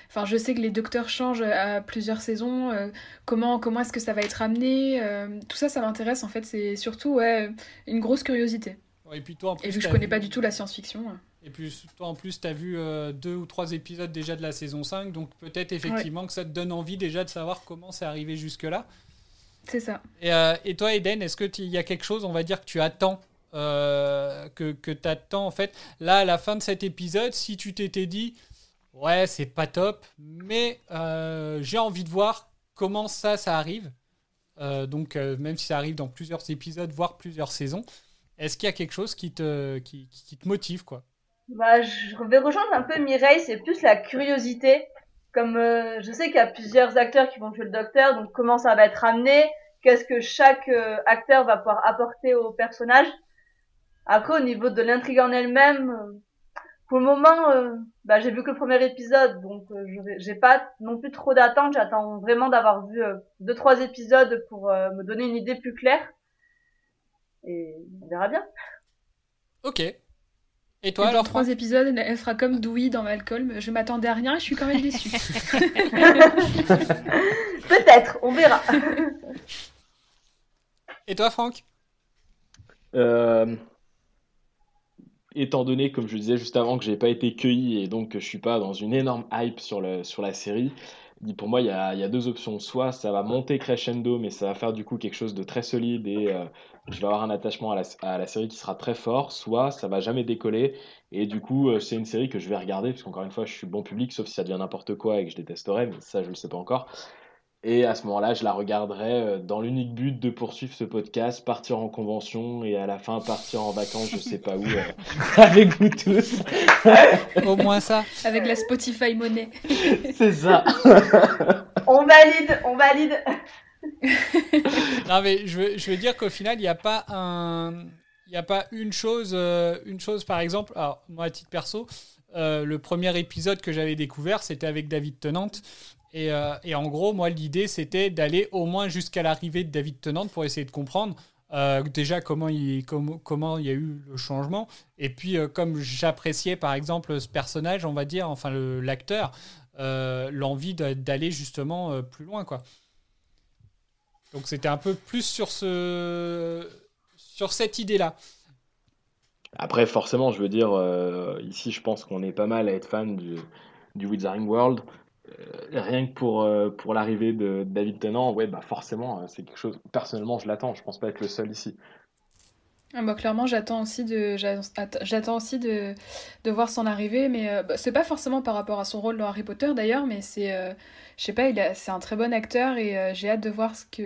Enfin, je sais que les docteurs changent à plusieurs saisons. euh, comment comment est-ce que ça va être amené euh, Tout ça, ça m'intéresse. En fait, c'est surtout ouais, une grosse curiosité. Et puis toi en plus, Et vu que je connais vu- pas du tout la science-fiction. Et puis toi en plus, tu as vu euh, deux ou trois épisodes déjà de la saison 5, donc peut-être effectivement que ça te donne envie déjà de savoir comment c'est arrivé jusque-là. C'est ça. Et, euh, et toi, Eden, est-ce qu'il y a quelque chose, on va dire, que tu attends euh, que, que tu attends en fait? Là, à la fin de cet épisode, si tu t'étais dit, ouais, c'est pas top, mais j'ai envie de voir comment ça, ça arrive. Donc, même si ça arrive dans plusieurs épisodes, voire plusieurs saisons, est-ce qu'il y a quelque chose qui te, qui te motive, quoi? Bah, je vais rejoindre un peu Mireille, c'est plus la curiosité. Comme euh, je sais qu'il y a plusieurs acteurs qui vont jouer le docteur, donc comment ça va être amené, qu'est-ce que chaque euh, acteur va pouvoir apporter au personnage. Après, au niveau de l'intrigue en elle-même, euh, pour le moment, euh, bah, j'ai vu que le premier épisode, donc j'ai pas non plus trop d'attentes. J'attends vraiment d'avoir vu deux trois épisodes pour me donner une idée plus claire. Et on verra bien. Ok. Et Et toi, dans alors, trois Franck épisodes, elle- fera comme Dewey dans Malcolm. Je m'attendais à rien et je suis quand même déçue. Peut-être, on verra. Et toi, Franck? Euh, étant donné, comme je le disais juste avant, que j'ai pas été cueilli et donc que je suis pas dans une énorme hype sur, le, sur la série, pour moi, il y a, il y a deux options. Soit ça va monter crescendo, mais ça va faire du coup quelque chose de très solide et euh, je vais avoir un attachement à la, à la série qui sera très fort. Soit ça va jamais décoller et du coup, euh, c'est une série que je vais regarder, parce qu'encore une fois, je suis bon public, sauf si ça devient n'importe quoi et que je détesterais, mais ça, je le sais pas encore. Et à ce moment-là, je la regarderai euh, dans l'unique but de poursuivre ce podcast, partir en convention et à la fin partir en vacances, je sais pas où, euh, avec vous tous. Au moins ça. Avec la Spotify monnaie. C'est ça. On valide, on valide. Non, mais je veux, je veux dire qu'au final, il n'y a pas un. Il n'y a pas une chose, euh, une chose par exemple. Alors, moi, à titre perso, euh, le premier épisode que j'avais découvert, c'était avec David Tennant. Et, euh, et en gros, moi, l'idée, c'était d'aller au moins jusqu'à l'arrivée de David Tennant pour essayer de comprendre euh, déjà comment il, comment, il y a eu le changement. Et puis, euh, comme j'appréciais, par exemple, ce personnage, on va dire, enfin, l'acteur, l'envie d'aller justement plus loin, quoi. Donc c'était un peu plus sur ce sur cette idée-là. Après, forcément, je veux dire, ici, je pense qu'on est pas mal à être fan du, du Wizarding World. Euh, rien que pour, euh, pour l'arrivée de David Tennant, ouais, bah forcément, euh, c'est quelque chose. Personnellement, je l'attends. Je pense pas être le seul ici. Ah bah, clairement, j'attends aussi de j'a- att- j'attends aussi de, de voir son arrivée, mais euh, bah, c'est pas forcément par rapport à son rôle dans Harry Potter d'ailleurs, mais c'est euh, je sais pas, il a- c'est un très bon acteur et euh, j'ai hâte de voir ce que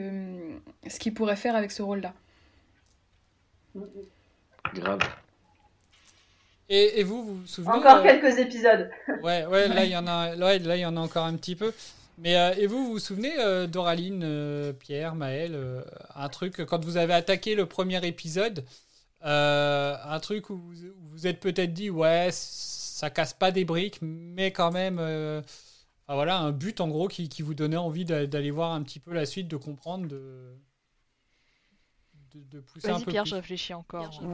ce qu'il pourrait faire avec ce rôle-là. Grave. Et, et vous, vous vous souvenez Encore euh, quelques épisodes. Ouais, ouais, là il y en a, là il y en a encore un petit peu. Mais euh, et vous, vous vous souvenez euh, Doraline, Pierre, Maël, un truc quand vous avez attaqué le premier épisode, un truc où vous vous êtes peut-être dit ouais, ça casse pas des briques, mais quand même, enfin, voilà, un but en gros qui, qui vous donnait envie d'a- d'aller voir un petit peu la suite, de comprendre, de de, de pousser un peu Pierre, plus. je réfléchis encore.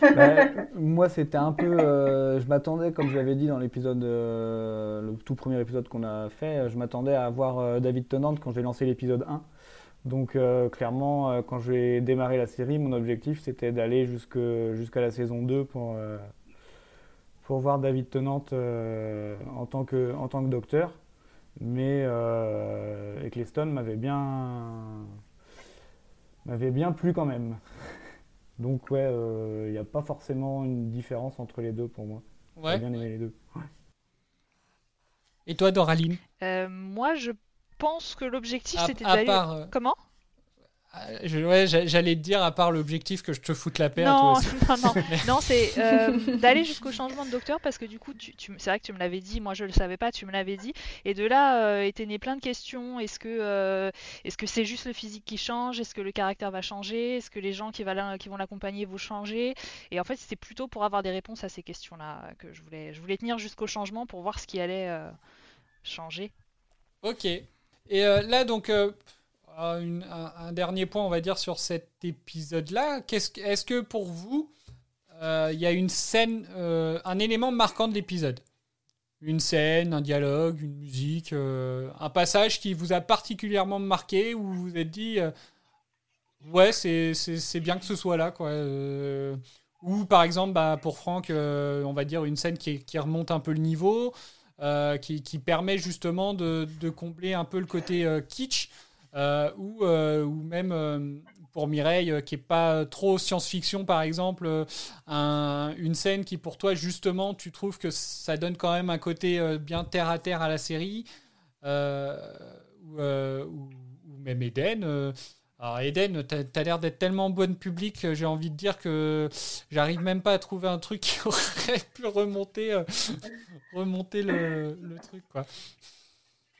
Bah, moi, c'était un peu. euh, je m'attendais, comme je l'avais dit dans l'épisode, euh, le tout premier épisode qu'on a fait, je m'attendais à voir euh, David Tennant quand j'ai lancé l'épisode 1. Donc clairement, quand j'ai démarré la série, mon objectif c'était d'aller jusqu'à la saison 2 pour, pour voir David Tennant en, tant que, en tant que docteur. Mais Eccleston m'avait bien, m'avait bien plu quand même. Donc ouais, il n'y a pas forcément une différence entre les deux pour moi. Ouais. J'ai bien aimé les deux. Et toi, Doraline? Euh, Moi, je pense que l'objectif, c'était d'aller... Euh, Comment? euh, ouais, j'allais te dire, à part l'objectif que je te foute la paix non, à toi aussi. Non, non, non c'est euh, d'aller jusqu'au changement de docteur parce que du coup, tu, c'est vrai que tu me l'avais dit, moi je le savais pas, tu me l'avais dit. Et de là euh, étaient nées plein de questions. Est-ce que euh, est-ce que c'est juste le physique qui change? Est-ce que le caractère va changer? Est-ce que les gens qui, va, qui vont l'accompagner vont changer? Et en fait, c'était plutôt pour avoir des réponses à ces questions-là que je voulais, je voulais tenir jusqu'au changement pour voir ce qui allait changer. Ok. Et là, donc un, dernier point, on va dire, sur cet épisode-là. Est-ce que pour vous, euh, il y a une scène, euh, un élément marquant de l'épisode? Une scène, un dialogue, une musique, euh, un passage qui vous a particulièrement marqué, où vous vous êtes dit, ouais, c'est bien que ce soit là, quoi. ou par exemple, bah, pour Franck, on va dire une scène qui, remonte un peu le niveau. qui, permet justement de, de, combler un peu le côté kitsch. Euh, ou, euh, ou même euh, pour Mireille, qui est pas trop science-fiction, par exemple, une scène qui pour toi, justement, tu trouves que ça donne quand même un côté bien terre à terre à la série, ou, même Eden. alors Eden, tu as, l'air d'être tellement bonne public, j'ai envie de dire que j'arrive même pas à trouver un truc qui aurait pu remonter, remonter le, truc. Quoi.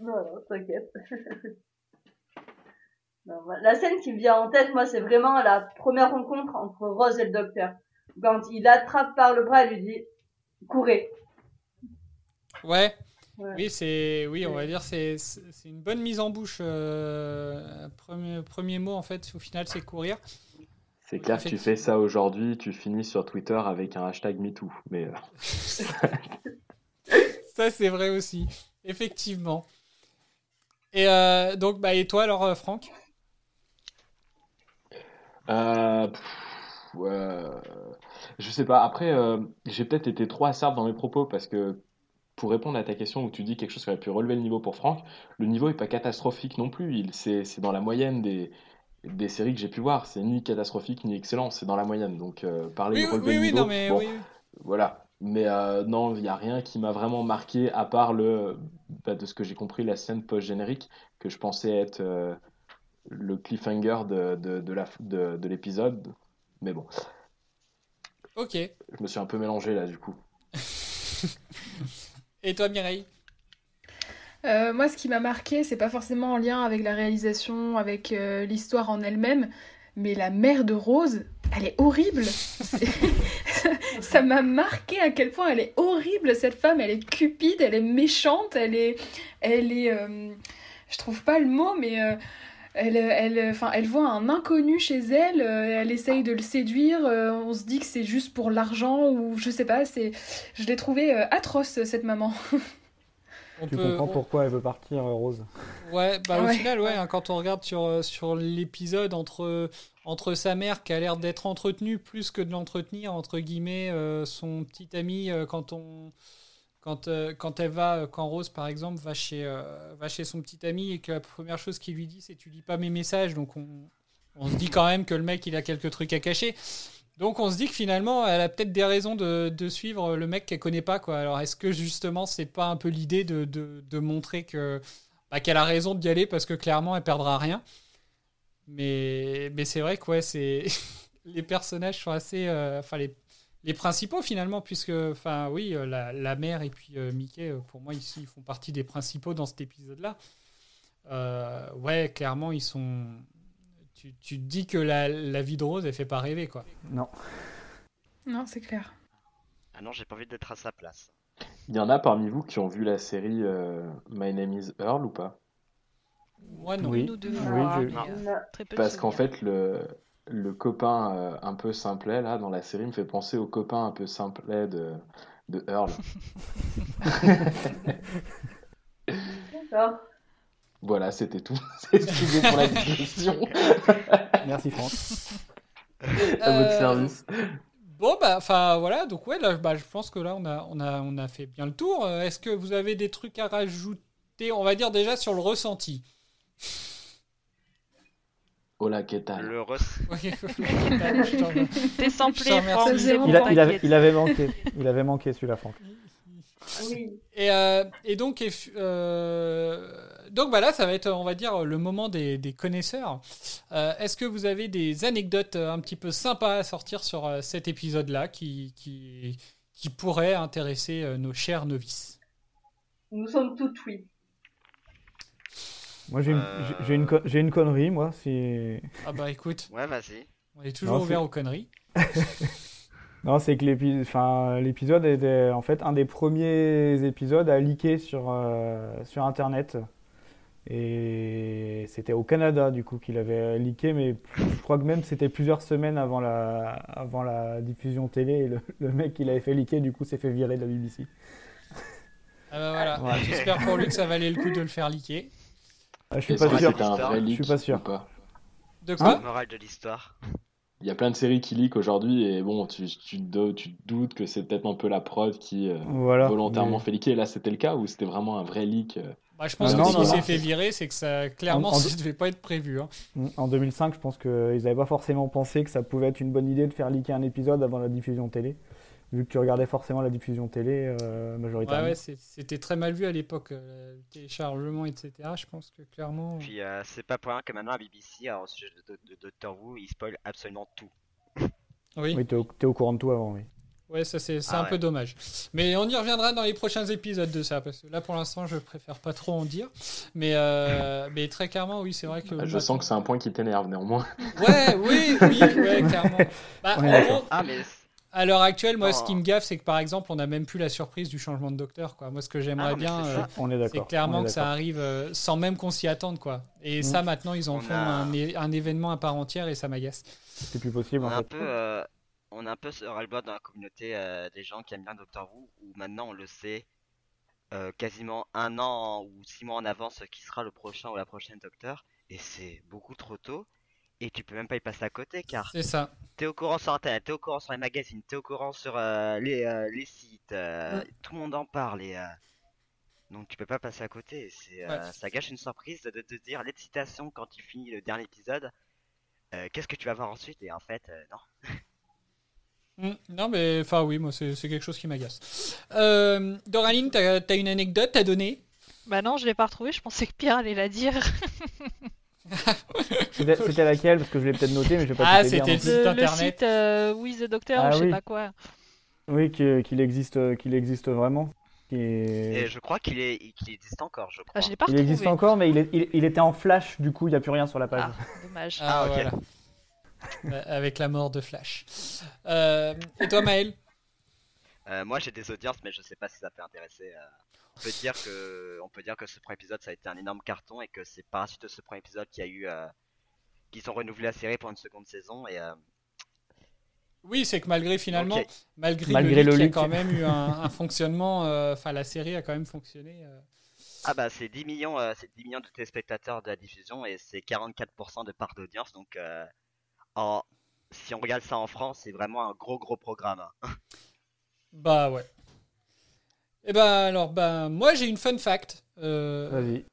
Non, t'inquiète. La scène qui me vient en tête, moi, c'est vraiment la première rencontre entre Rose et le docteur. Quand il l'attrape par le bras et lui dit courez. Ouais. Oui, c'est, oui, on va dire, c'est, c'est une bonne mise en bouche. Euh, premier, premier mot, en fait, au final, c'est courir. C'est clair que tu fais ça aujourd'hui, tu finis sur Twitter avec un hashtag MeToo. Mais euh, ça, c'est vrai aussi, effectivement. Et euh, donc, bah, et toi alors, Franck? Euh, je sais pas. Après, euh, j'ai peut-être été trop acerbe dans mes propos parce que pour répondre à ta question où tu dis quelque chose qui aurait pu relever le niveau pour Franck, le niveau est pas catastrophique non plus. C'est dans la moyenne des, des séries que j'ai pu voir. C'est ni catastrophique ni excellent, c'est dans la moyenne. Donc euh, parler de relever le niveau, mais voilà. Mais non, il n'y a rien qui m'a vraiment marqué à part le, bah, de ce que j'ai compris, la scène post-générique que je pensais être le cliffhanger de, de, de, la, de, de l'épisode. Mais bon. Ok. Je me suis un peu mélangé là, du coup. Et toi, Mireille? Euh, moi, ce qui m'a marqué, c'est pas forcément en lien avec la réalisation, avec euh, l'histoire en elle-même, mais la mère de Rose, elle est horrible. ça m'a marqué à quel point elle est horrible cette femme. Elle est cupide, elle est méchante, elle est, elle est, euh, je trouve pas le mot, mais elle, elle, enfin, elle voit un inconnu chez elle, euh, elle essaye de le séduire, euh, on se dit que c'est juste pour l'argent ou je sais pas, c'est, je l'ai trouvée euh, atroce cette maman. tu comprends pourquoi elle veut partir, Rose. Ouais, bah au final, ouais, hein, quand on regarde sur, sur l'épisode entre, entre sa mère qui a l'air d'être entretenue plus que de l'entretenir, entre guillemets, son petit ami, quand on quand, euh, quand elle va, quand Rose par exemple va chez, euh, va chez son petit ami et que la première chose qu'il lui dit c'est tu lis pas mes messages, donc on, on, se dit quand même que le mec il a quelques trucs à cacher. Donc on se dit que finalement elle a peut-être des raisons de, de, suivre le mec qu'elle connaît pas quoi. Alors est-ce que justement c'est pas un peu l'idée de, de, de, montrer que bah, qu'elle a raison d'y aller parce que clairement elle perdra rien? Mais, mais c'est vrai que c'est les personnages sont assez, euh, enfin les les principaux finalement, puisque, enfin oui, euh, la, la, mère et puis euh, Mickey, euh, pour moi, ici, ils font partie des principaux dans cet épisode-là. ouais, clairement, ils sont. Tu, tu te dis que la, la, vie de Rose, elle fait pas rêver, quoi. Non. Non, c'est clair. Ah non, j'ai pas envie d'être à sa place. Il y en a parmi vous qui ont vu la série My Name is Earl ou pas? Moi, non. Oui, nous deux fois, Parce qu'en fait, le, le copain euh, un peu simplet là dans la série me fait penser au copain un peu simplet de, de Earl. Voilà, c'était tout. Excusez pour la digression. Merci Franck. à votre Euh, service. Bon, bah, enfin, voilà. Donc, ouais, là, bah, je pense que là, on a, on a, on a fait bien le tour. Euh, Est-ce que vous avez des trucs à rajouter On va dire déjà sur le ressenti? Hola, ¿qué tal Le t'en- T'es samplé. Franck. Il, a- il avait, t'inquiète. il avait manqué. Il avait manqué celui-là, Franck. Oui. Et, euh, et donc, et, euh, donc voilà, ça va être, on va dire, le moment des, des connaisseurs. Euh, Est-ce que vous avez des anecdotes un petit peu sympas à sortir sur cet épisode-là qui, qui, qui pourraient intéresser nos chers novices? Nous sommes toutes oui. Moi, j'ai une, Euh. une, une connerie, moi. Si... Ah bah écoute, Ouais, vas-y. on est toujours Non, ouvert aux conneries. Non, c'est que l'épisode était en fait un des premiers épisodes à leaker sur, euh, sur Internet. Et c'était au Canada, du coup, qu'il avait leaké, mais je crois que même c'était plusieurs semaines avant la, avant la diffusion télé. Et le, le mec qui l'avait fait leaker, du coup, s'est fait virer de la BBC. Ah bah voilà, j'espère pour lui que ça valait le coup de le faire leaker. Ah, je suis pas que sûr. un vrai Je leak suis pas sûr. ou pas De Hein quoi Morale de l'histoire. Il y a plein de séries qui leak aujourd'hui et bon, tu, tu, te do- tu te doutes que c'est peut-être un peu la prod qui euh, Voilà. volontairement Mais- fait leaker. Là, c'était le cas ou c'était vraiment un vrai leak euh, Bah, Je pense Ah que s'il s'est fait virer, c'est que ça, clairement, En- en- ça devait pas être prévu. hein. En 2005, je pense qu'ils n'avaient pas forcément pensé que ça pouvait être une bonne idée de faire leaker un épisode avant la diffusion télé. Vu que tu regardais forcément la diffusion télé euh, Ouais, majoritairement. ouais, c'est- c'était très mal vu à l'époque, euh, le téléchargement, etc. Je pense que clairement. Puis euh, c'est pas pour rien que maintenant la BBC, alors, au sujet de, de, de Doctor Who, il spoil absolument tout. Oui, Oui, t'es au, au courant de tout avant, oui. ouais, ça c'est Ah un ouais. peu dommage. Mais on y reviendra dans les prochains épisodes de ça, parce que là pour l'instant je préfère pas trop en dire. Mais, euh, mais très clairement, oui, c'est vrai que. Je sens que c'est un point qui t'énerve néanmoins. Ouais, oui, oui, ouais, clairement. Bah, en gros, Ah, mais à l'heure actuelle, moi, ce Oh. qui me gaffe, c'est que par exemple, on n'a même plus la surprise du changement de docteur. Quoi. Moi, ce que j'aimerais Ah, bien, c'est euh, c'est clairement on est que ça arrive euh, sans même qu'on s'y attende. Quoi. Et Mm. ça, maintenant, ils en On font a- un, un événement à part entière et ça m'agace. C'est plus possible on en a un fait. peu, euh, on a un peu ce ras-le-bol dans la communauté euh, des gens qui aiment bien Doctor Who, où maintenant on le sait euh, quasiment un an ou six mois en avance qui sera le prochain ou la prochaine Docteur, et c'est beaucoup trop tôt. Et tu peux même pas y passer à côté car C'est ça. t'es au courant sur internet, t'es au courant sur les magazines, t'es au courant sur euh, les, euh, les sites, euh, tout le monde en parle et euh, donc tu peux pas passer à côté. C'est, euh, Ouais. Ça gâche une surprise de te dire l'excitation quand tu finis le dernier épisode. euh, Qu'est-ce que tu vas voir ensuite Et en fait, euh, non. Mm. Non, mais enfin, oui, moi, c'est quelque chose qui m'agace. Euh, Doraline, t'as as une anecdote à donner? Bah non, je l'ai pas retrouvé. Je pensais que Pierre allait la dire. C'était laquelle? Parce que je l'ai peut-être noté, mais je vais pas Ah, tout te dire c'était le plus. site Le, le internet. site euh, Oui the Doctor, Ah je sais oui. pas quoi. Oui, qu'il existe, qu'il existe vraiment. Qui Et je crois qu'il est, existe encore, je crois. Ah, je pas Il existe encore, mais il, est- il- il était en flash, du coup, il n'y a plus rien sur la page. Ah, dommage. Ah, Ah, ok. voilà. Euh, Avec la mort de Flash. Euh, et toi, Maël? Euh, moi j'ai des audiences, mais je sais pas si ça peut intéresser. euh. On peut dire que, on peut dire que ce premier épisode ça a été un énorme carton et que c'est par la suite de ce premier épisode qu'il y a eu, euh, qu'ils ont renouvelé la série pour une seconde saison et euh, Oui, c'est que malgré finalement, malgré, Malgré le le leak, il y a quand même eu un, un fonctionnement. euh, Enfin, la série a quand même fonctionné. euh. ah bah c'est 10 millions, euh, c'est 10 millions de téléspectateurs de la diffusion et c'est 44% de part d'audience donc euh, en, si on regarde ça en France c'est vraiment un gros gros programme. hein. Bah ouais. Et ben alors, ben moi j'ai une fun fact. Euh, Vas-y.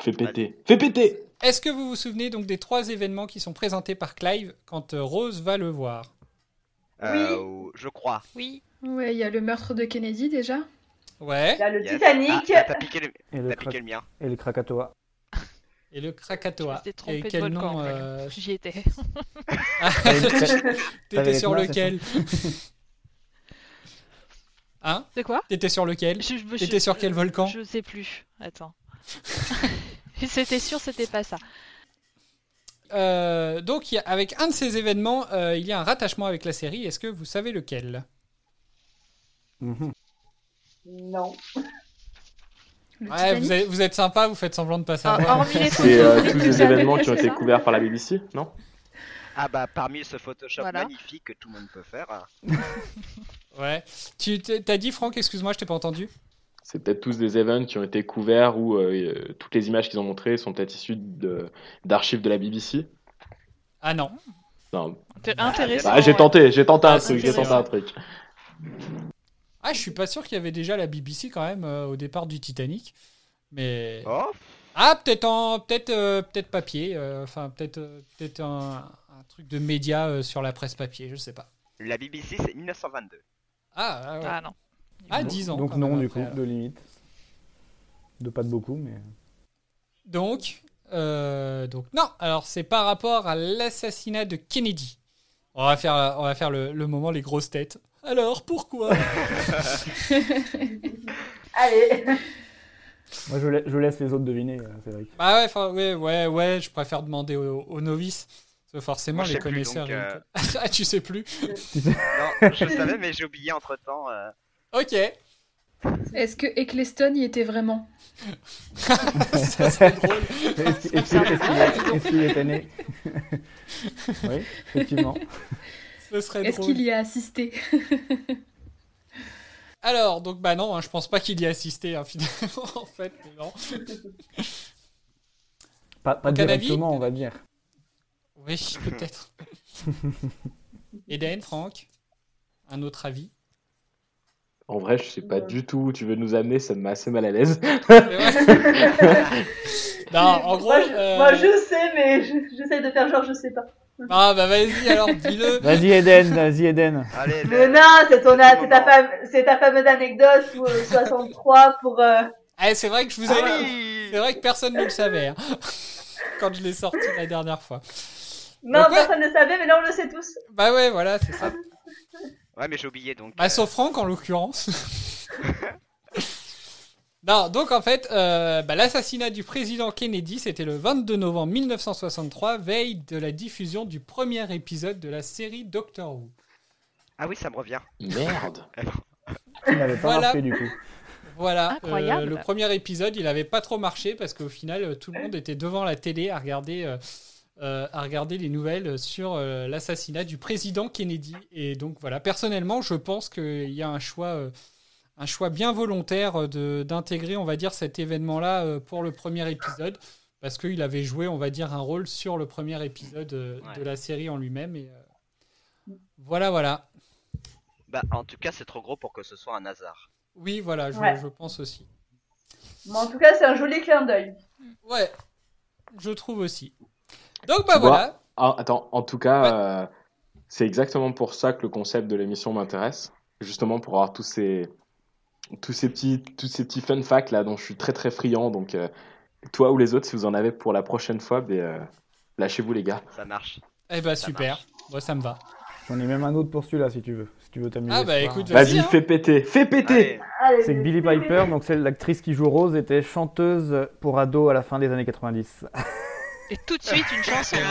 Fais péter. Fais péter Est-ce que vous vous souvenez donc des trois événements qui sont présentés par Clive quand euh, Rose va le voir? Euh, je crois. Oui. Ouais, il y a le meurtre de Kennedy déjà. Ouais. Il y a le Yes. Titanic. Ah, t'as piqué le, Et le, t'as piqué le mien. et le Krakatoa. Et le Krakatoa. Et de quel volcan, nom euh, J'y étais. ah, T'avais- T'étais sur lequel? Hein De quoi T'étais sur lequel je, je- T'étais sur quel volcan Je sais plus. Attends. c'était sûr, c'était pas ça. Euh, donc, il y a- avec un de ces événements, euh, il y a un rattachement avec la série. Est-ce que vous savez lequel? Mhm. Non. Le Ouais, vous êtes, vous êtes sympa, vous faites semblant de pas Ah, savoir. les C'est euh, tous les événements qui ont c'est été couverts par la BBC, non? Ah bah parmi ce Photoshop Voilà. magnifique que tout le monde peut faire. Ouais. Tu t'as dit, Franck, excuse-moi, je t'ai pas entendu. c'est peut-être tous des events qui ont été couverts ou euh, toutes les images qu'ils ont montrées sont peut-être issues d'archives de, la BBC. Ah non. non. Intéressant. Bah, j'ai tenté, j'ai tenté un ah, truc, j'ai tenté un truc. Ah, je suis pas sûr qu'il y avait déjà la BBC quand même euh, au départ du Titanic, mais. Oh. Ah, peut-être en, peut-être, euh, peut-être papier, enfin peut-être, peut-être un, un, truc de média sur la presse papier, je sais pas. La BBC c'est 1922. Ah, ah, ouais. ah non. Ah, 10 ans. Donc non, du coup, de limite. De pas de beaucoup, mais... Donc, euh, donc non, alors c'est par rapport à l'assassinat de Kennedy. On va faire, on va faire le, moment les grosses têtes. Alors, pourquoi? Allez Moi, je, je, laisse les autres deviner, euh, c'est vrai. Bah ouais, ouais, ouais, je préfère demander aux, novices. Forcément, les connaisseurs. Euh, ah, tu sais plus Non, je savais, mais j'ai oublié entre temps. Ok. Est-ce que Eccleston y était vraiment? Ça c'est drôle. Est-ce qu'il était né? Oui, effectivement. Ce serait Est-ce qu'il y a assisté? Alors, donc bah non, hein, je pense pas qu'il y ait assisté hein, finalement, en fait, non. Pas, pas directement, on va dire. Oui, peut-être. Eden, Franck, un autre avis? En vrai, je sais pas du tout où tu veux nous amener, ça me met assez mal à l'aise. non, en gros. Euh, moi je, sais, mais j'essaie de faire genre je sais pas. Ah bah vas-y alors, dis-le. Vas-y Eden, vas-y Eden. Allez, mais non, c'est ton, c'est ta, fame, c'est ta fameuse anecdote où 63 euh, pour. Euh... Eh, c'est vrai que je vous ai dit. C'est vrai que personne ne le savait hein, quand je l'ai sorti la dernière fois. Non, personne ne savait, mais là on le sait tous. Bah ouais, voilà, c'est ça. Ouais, mais j'ai oublié donc. Bah, euh, sauf Franck en l'occurrence. non, donc en fait, euh, bah, l'assassinat du président Kennedy, c'était le 22 novembre 1963, veille de la diffusion du premier épisode de la série Doctor Who. Ah oui, ça me revient. Merde. il n'avait pas voilà. marché du coup. Voilà, euh, le premier épisode, il n'avait pas trop marché parce qu'au final, tout le monde était devant la télé à regarder euh, à regarder les nouvelles sur euh, l'assassinat du président Kennedy. Et donc voilà, personnellement, je pense qu'il y a un choix, euh, un choix bien volontaire d'intégrer, on va dire, cet événement-là pour le premier épisode, parce qu'il avait joué, on va dire, un rôle sur le premier épisode de la série en lui-même. Et voilà, voilà. Bah, en tout cas, c'est trop gros pour que ce soit un hasard. Oui, voilà, je, je pense aussi. Mais en tout cas, c'est un joli clin d'œil. Ouais, je trouve aussi. Donc bah voilà. Ah, attends, en tout cas, euh, c'est exactement pour ça que le concept de l'émission m'intéresse. Justement pour avoir tous ces, tous ces petits, tous ces petits fun facts là dont je suis très très friand. Donc euh, toi ou les autres, si vous en avez pour la prochaine fois, ben, euh, lâchez-vous les gars. Ça marche. Eh bah super. Moi ça me va. J'en ai même un autre pour celui-là si tu veux. Si tu veux t'amuser. Ah bah écoute, vas-y, hein. fais péter, fais péter. C'est que Billy Piper, donc celle l'actrice qui joue Rose, était chanteuse pour ado à la fin des années 90. Et tout de suite une chanson.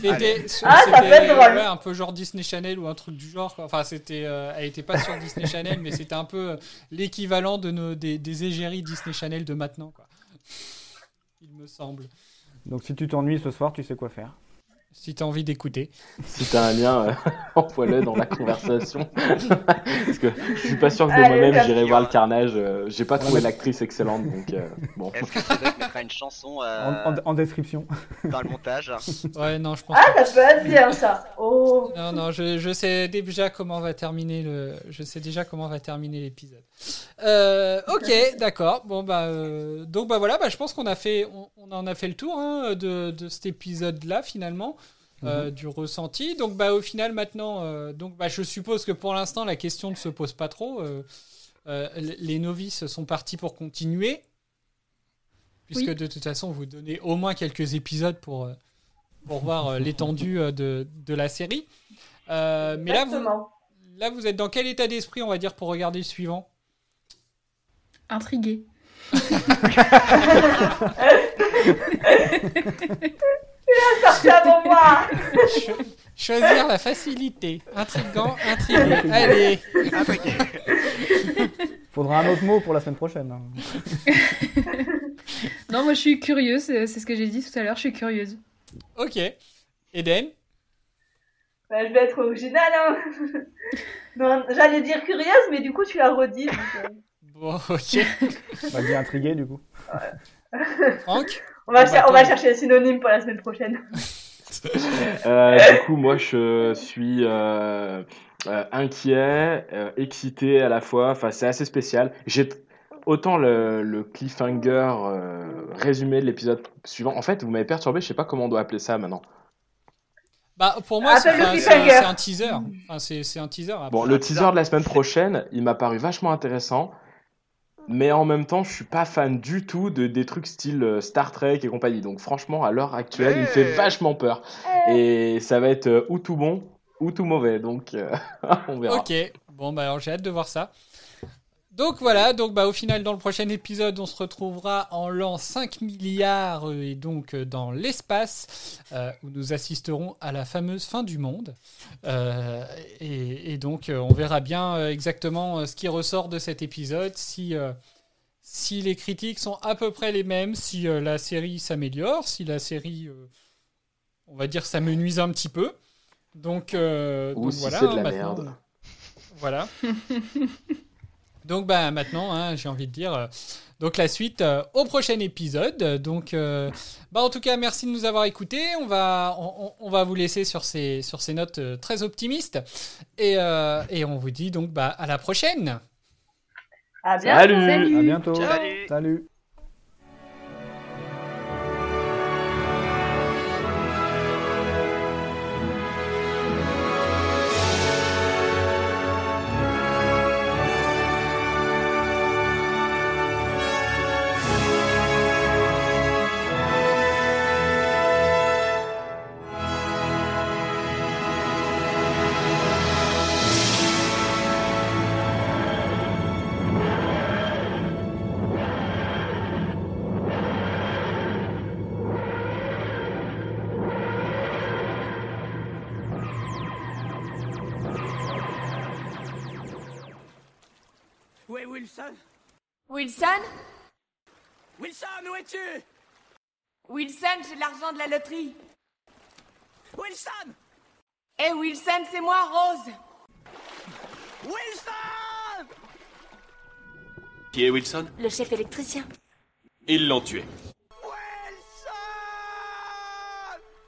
C'était ah, un peu genre Disney Channel ou un truc du genre. Enfin, c'était, euh, elle était pas sur Disney Channel, mais c'était un peu euh, l'équivalent de nos, des, des, égéries Disney Channel de maintenant, quoi. Il me semble. Donc, si tu t'ennuies ce soir, tu sais quoi faire si tu as envie d'écouter. Si tu as un lien, euh, envoie-le dans la conversation. Parce que je suis pas sûr que de moi-même j'irai voir le carnage. Euh, j'ai pas trouvé l'actrice excellente, donc euh, bon. Est-ce que Cédric mettra une chanson en, en, description dans le montage? Ouais, non, je pense. Ah, ça peut être bien ça. Oh. Non, non, je, je, sais déjà comment va terminer le. Je sais déjà comment va terminer l'épisode. ok, d'accord. Bon bah, donc bah voilà, bah, je pense qu'on a fait, on, en a fait le tour hein, de, de cet épisode-là finalement. Euh, mhm. du ressenti. Donc bah au final maintenant, euh, donc bah je suppose que pour l'instant la question ne se pose pas trop. Euh, les novices sont partis pour continuer, puisque de toute façon vous donnez au moins quelques épisodes pour pour voir l'étendue de, de, la série. mais là vous là vous êtes dans quel état d'esprit on va dire pour regarder le suivant? Intrigué. Il a sorti avant moi Choisir la facilité. Intrigant, intrigué. Allez Faudra un autre mot pour la semaine prochaine. Hein. non, moi je suis curieuse, c'est ce que j'ai dit tout à l'heure, je suis curieuse. Ok. Eden? Bah, je vais être originale, hein. non, j'allais dire curieuse, mais du coup, tu l'as redit. donc, euh, Bon, ok. Bah, bien intrigué du coup. Franck On va, Bah, on va chercher les synonymes pour la semaine prochaine. Euh, du coup, moi, je suis euh, euh, inquiet, euh, excité à la fois. Enfin, c'est assez spécial. J'ai autant le, le cliffhanger euh, résumé de l'épisode suivant. En fait, vous m'avez perturbé. Je sais pas comment on doit appeler ça maintenant. Bah, pour moi, c'est un, teaser. Enfin, c'est c'est un teaser. après. Bon, le teaser de la semaine prochaine, il m'a paru vachement intéressant. Mais en même temps, je suis pas fan du tout de des trucs style euh, Star Trek et compagnie. Donc franchement, à l'heure actuelle, il me fait Ouais. vachement peur. Et ça va être euh, ou tout bon ou tout mauvais. Donc euh, on verra. Ok, bon bah alors j'ai hâte de voir ça. Donc voilà, donc bah au final dans le prochain épisode on se retrouvera en l'an 5 milliards euh, et donc euh, dans l'espace euh, où nous assisterons à la fameuse fin du monde. Euh, et, et donc on verra bien exactement ce qui ressort de cet épisode, si, euh, si les critiques sont à peu près les mêmes, si euh, la série s'améliore, si la série, euh, on va dire, s'amenuise un petit peu. Donc, euh, Ou donc si voilà, c'est de la merde. voilà. donc bah maintenant, hein, j'ai envie de dire, euh, donc la suite euh, au prochain épisode. Donc euh, bah en tout cas, merci de nous avoir écoutés. On va on, va vous laisser sur ces sur ces notes euh, très optimistes et euh, et on vous dit donc bah à la prochaine. À bientôt. Salut. Salut. À bientôt. Salut. Salut. Wilson? Wilson, où es-tu? Wilson, j'ai l'argent de la loterie. Wilson Eh Wilson, c'est moi, Rose. Wilson Qui est Wilson? Le chef électricien. Ils l'ont tué.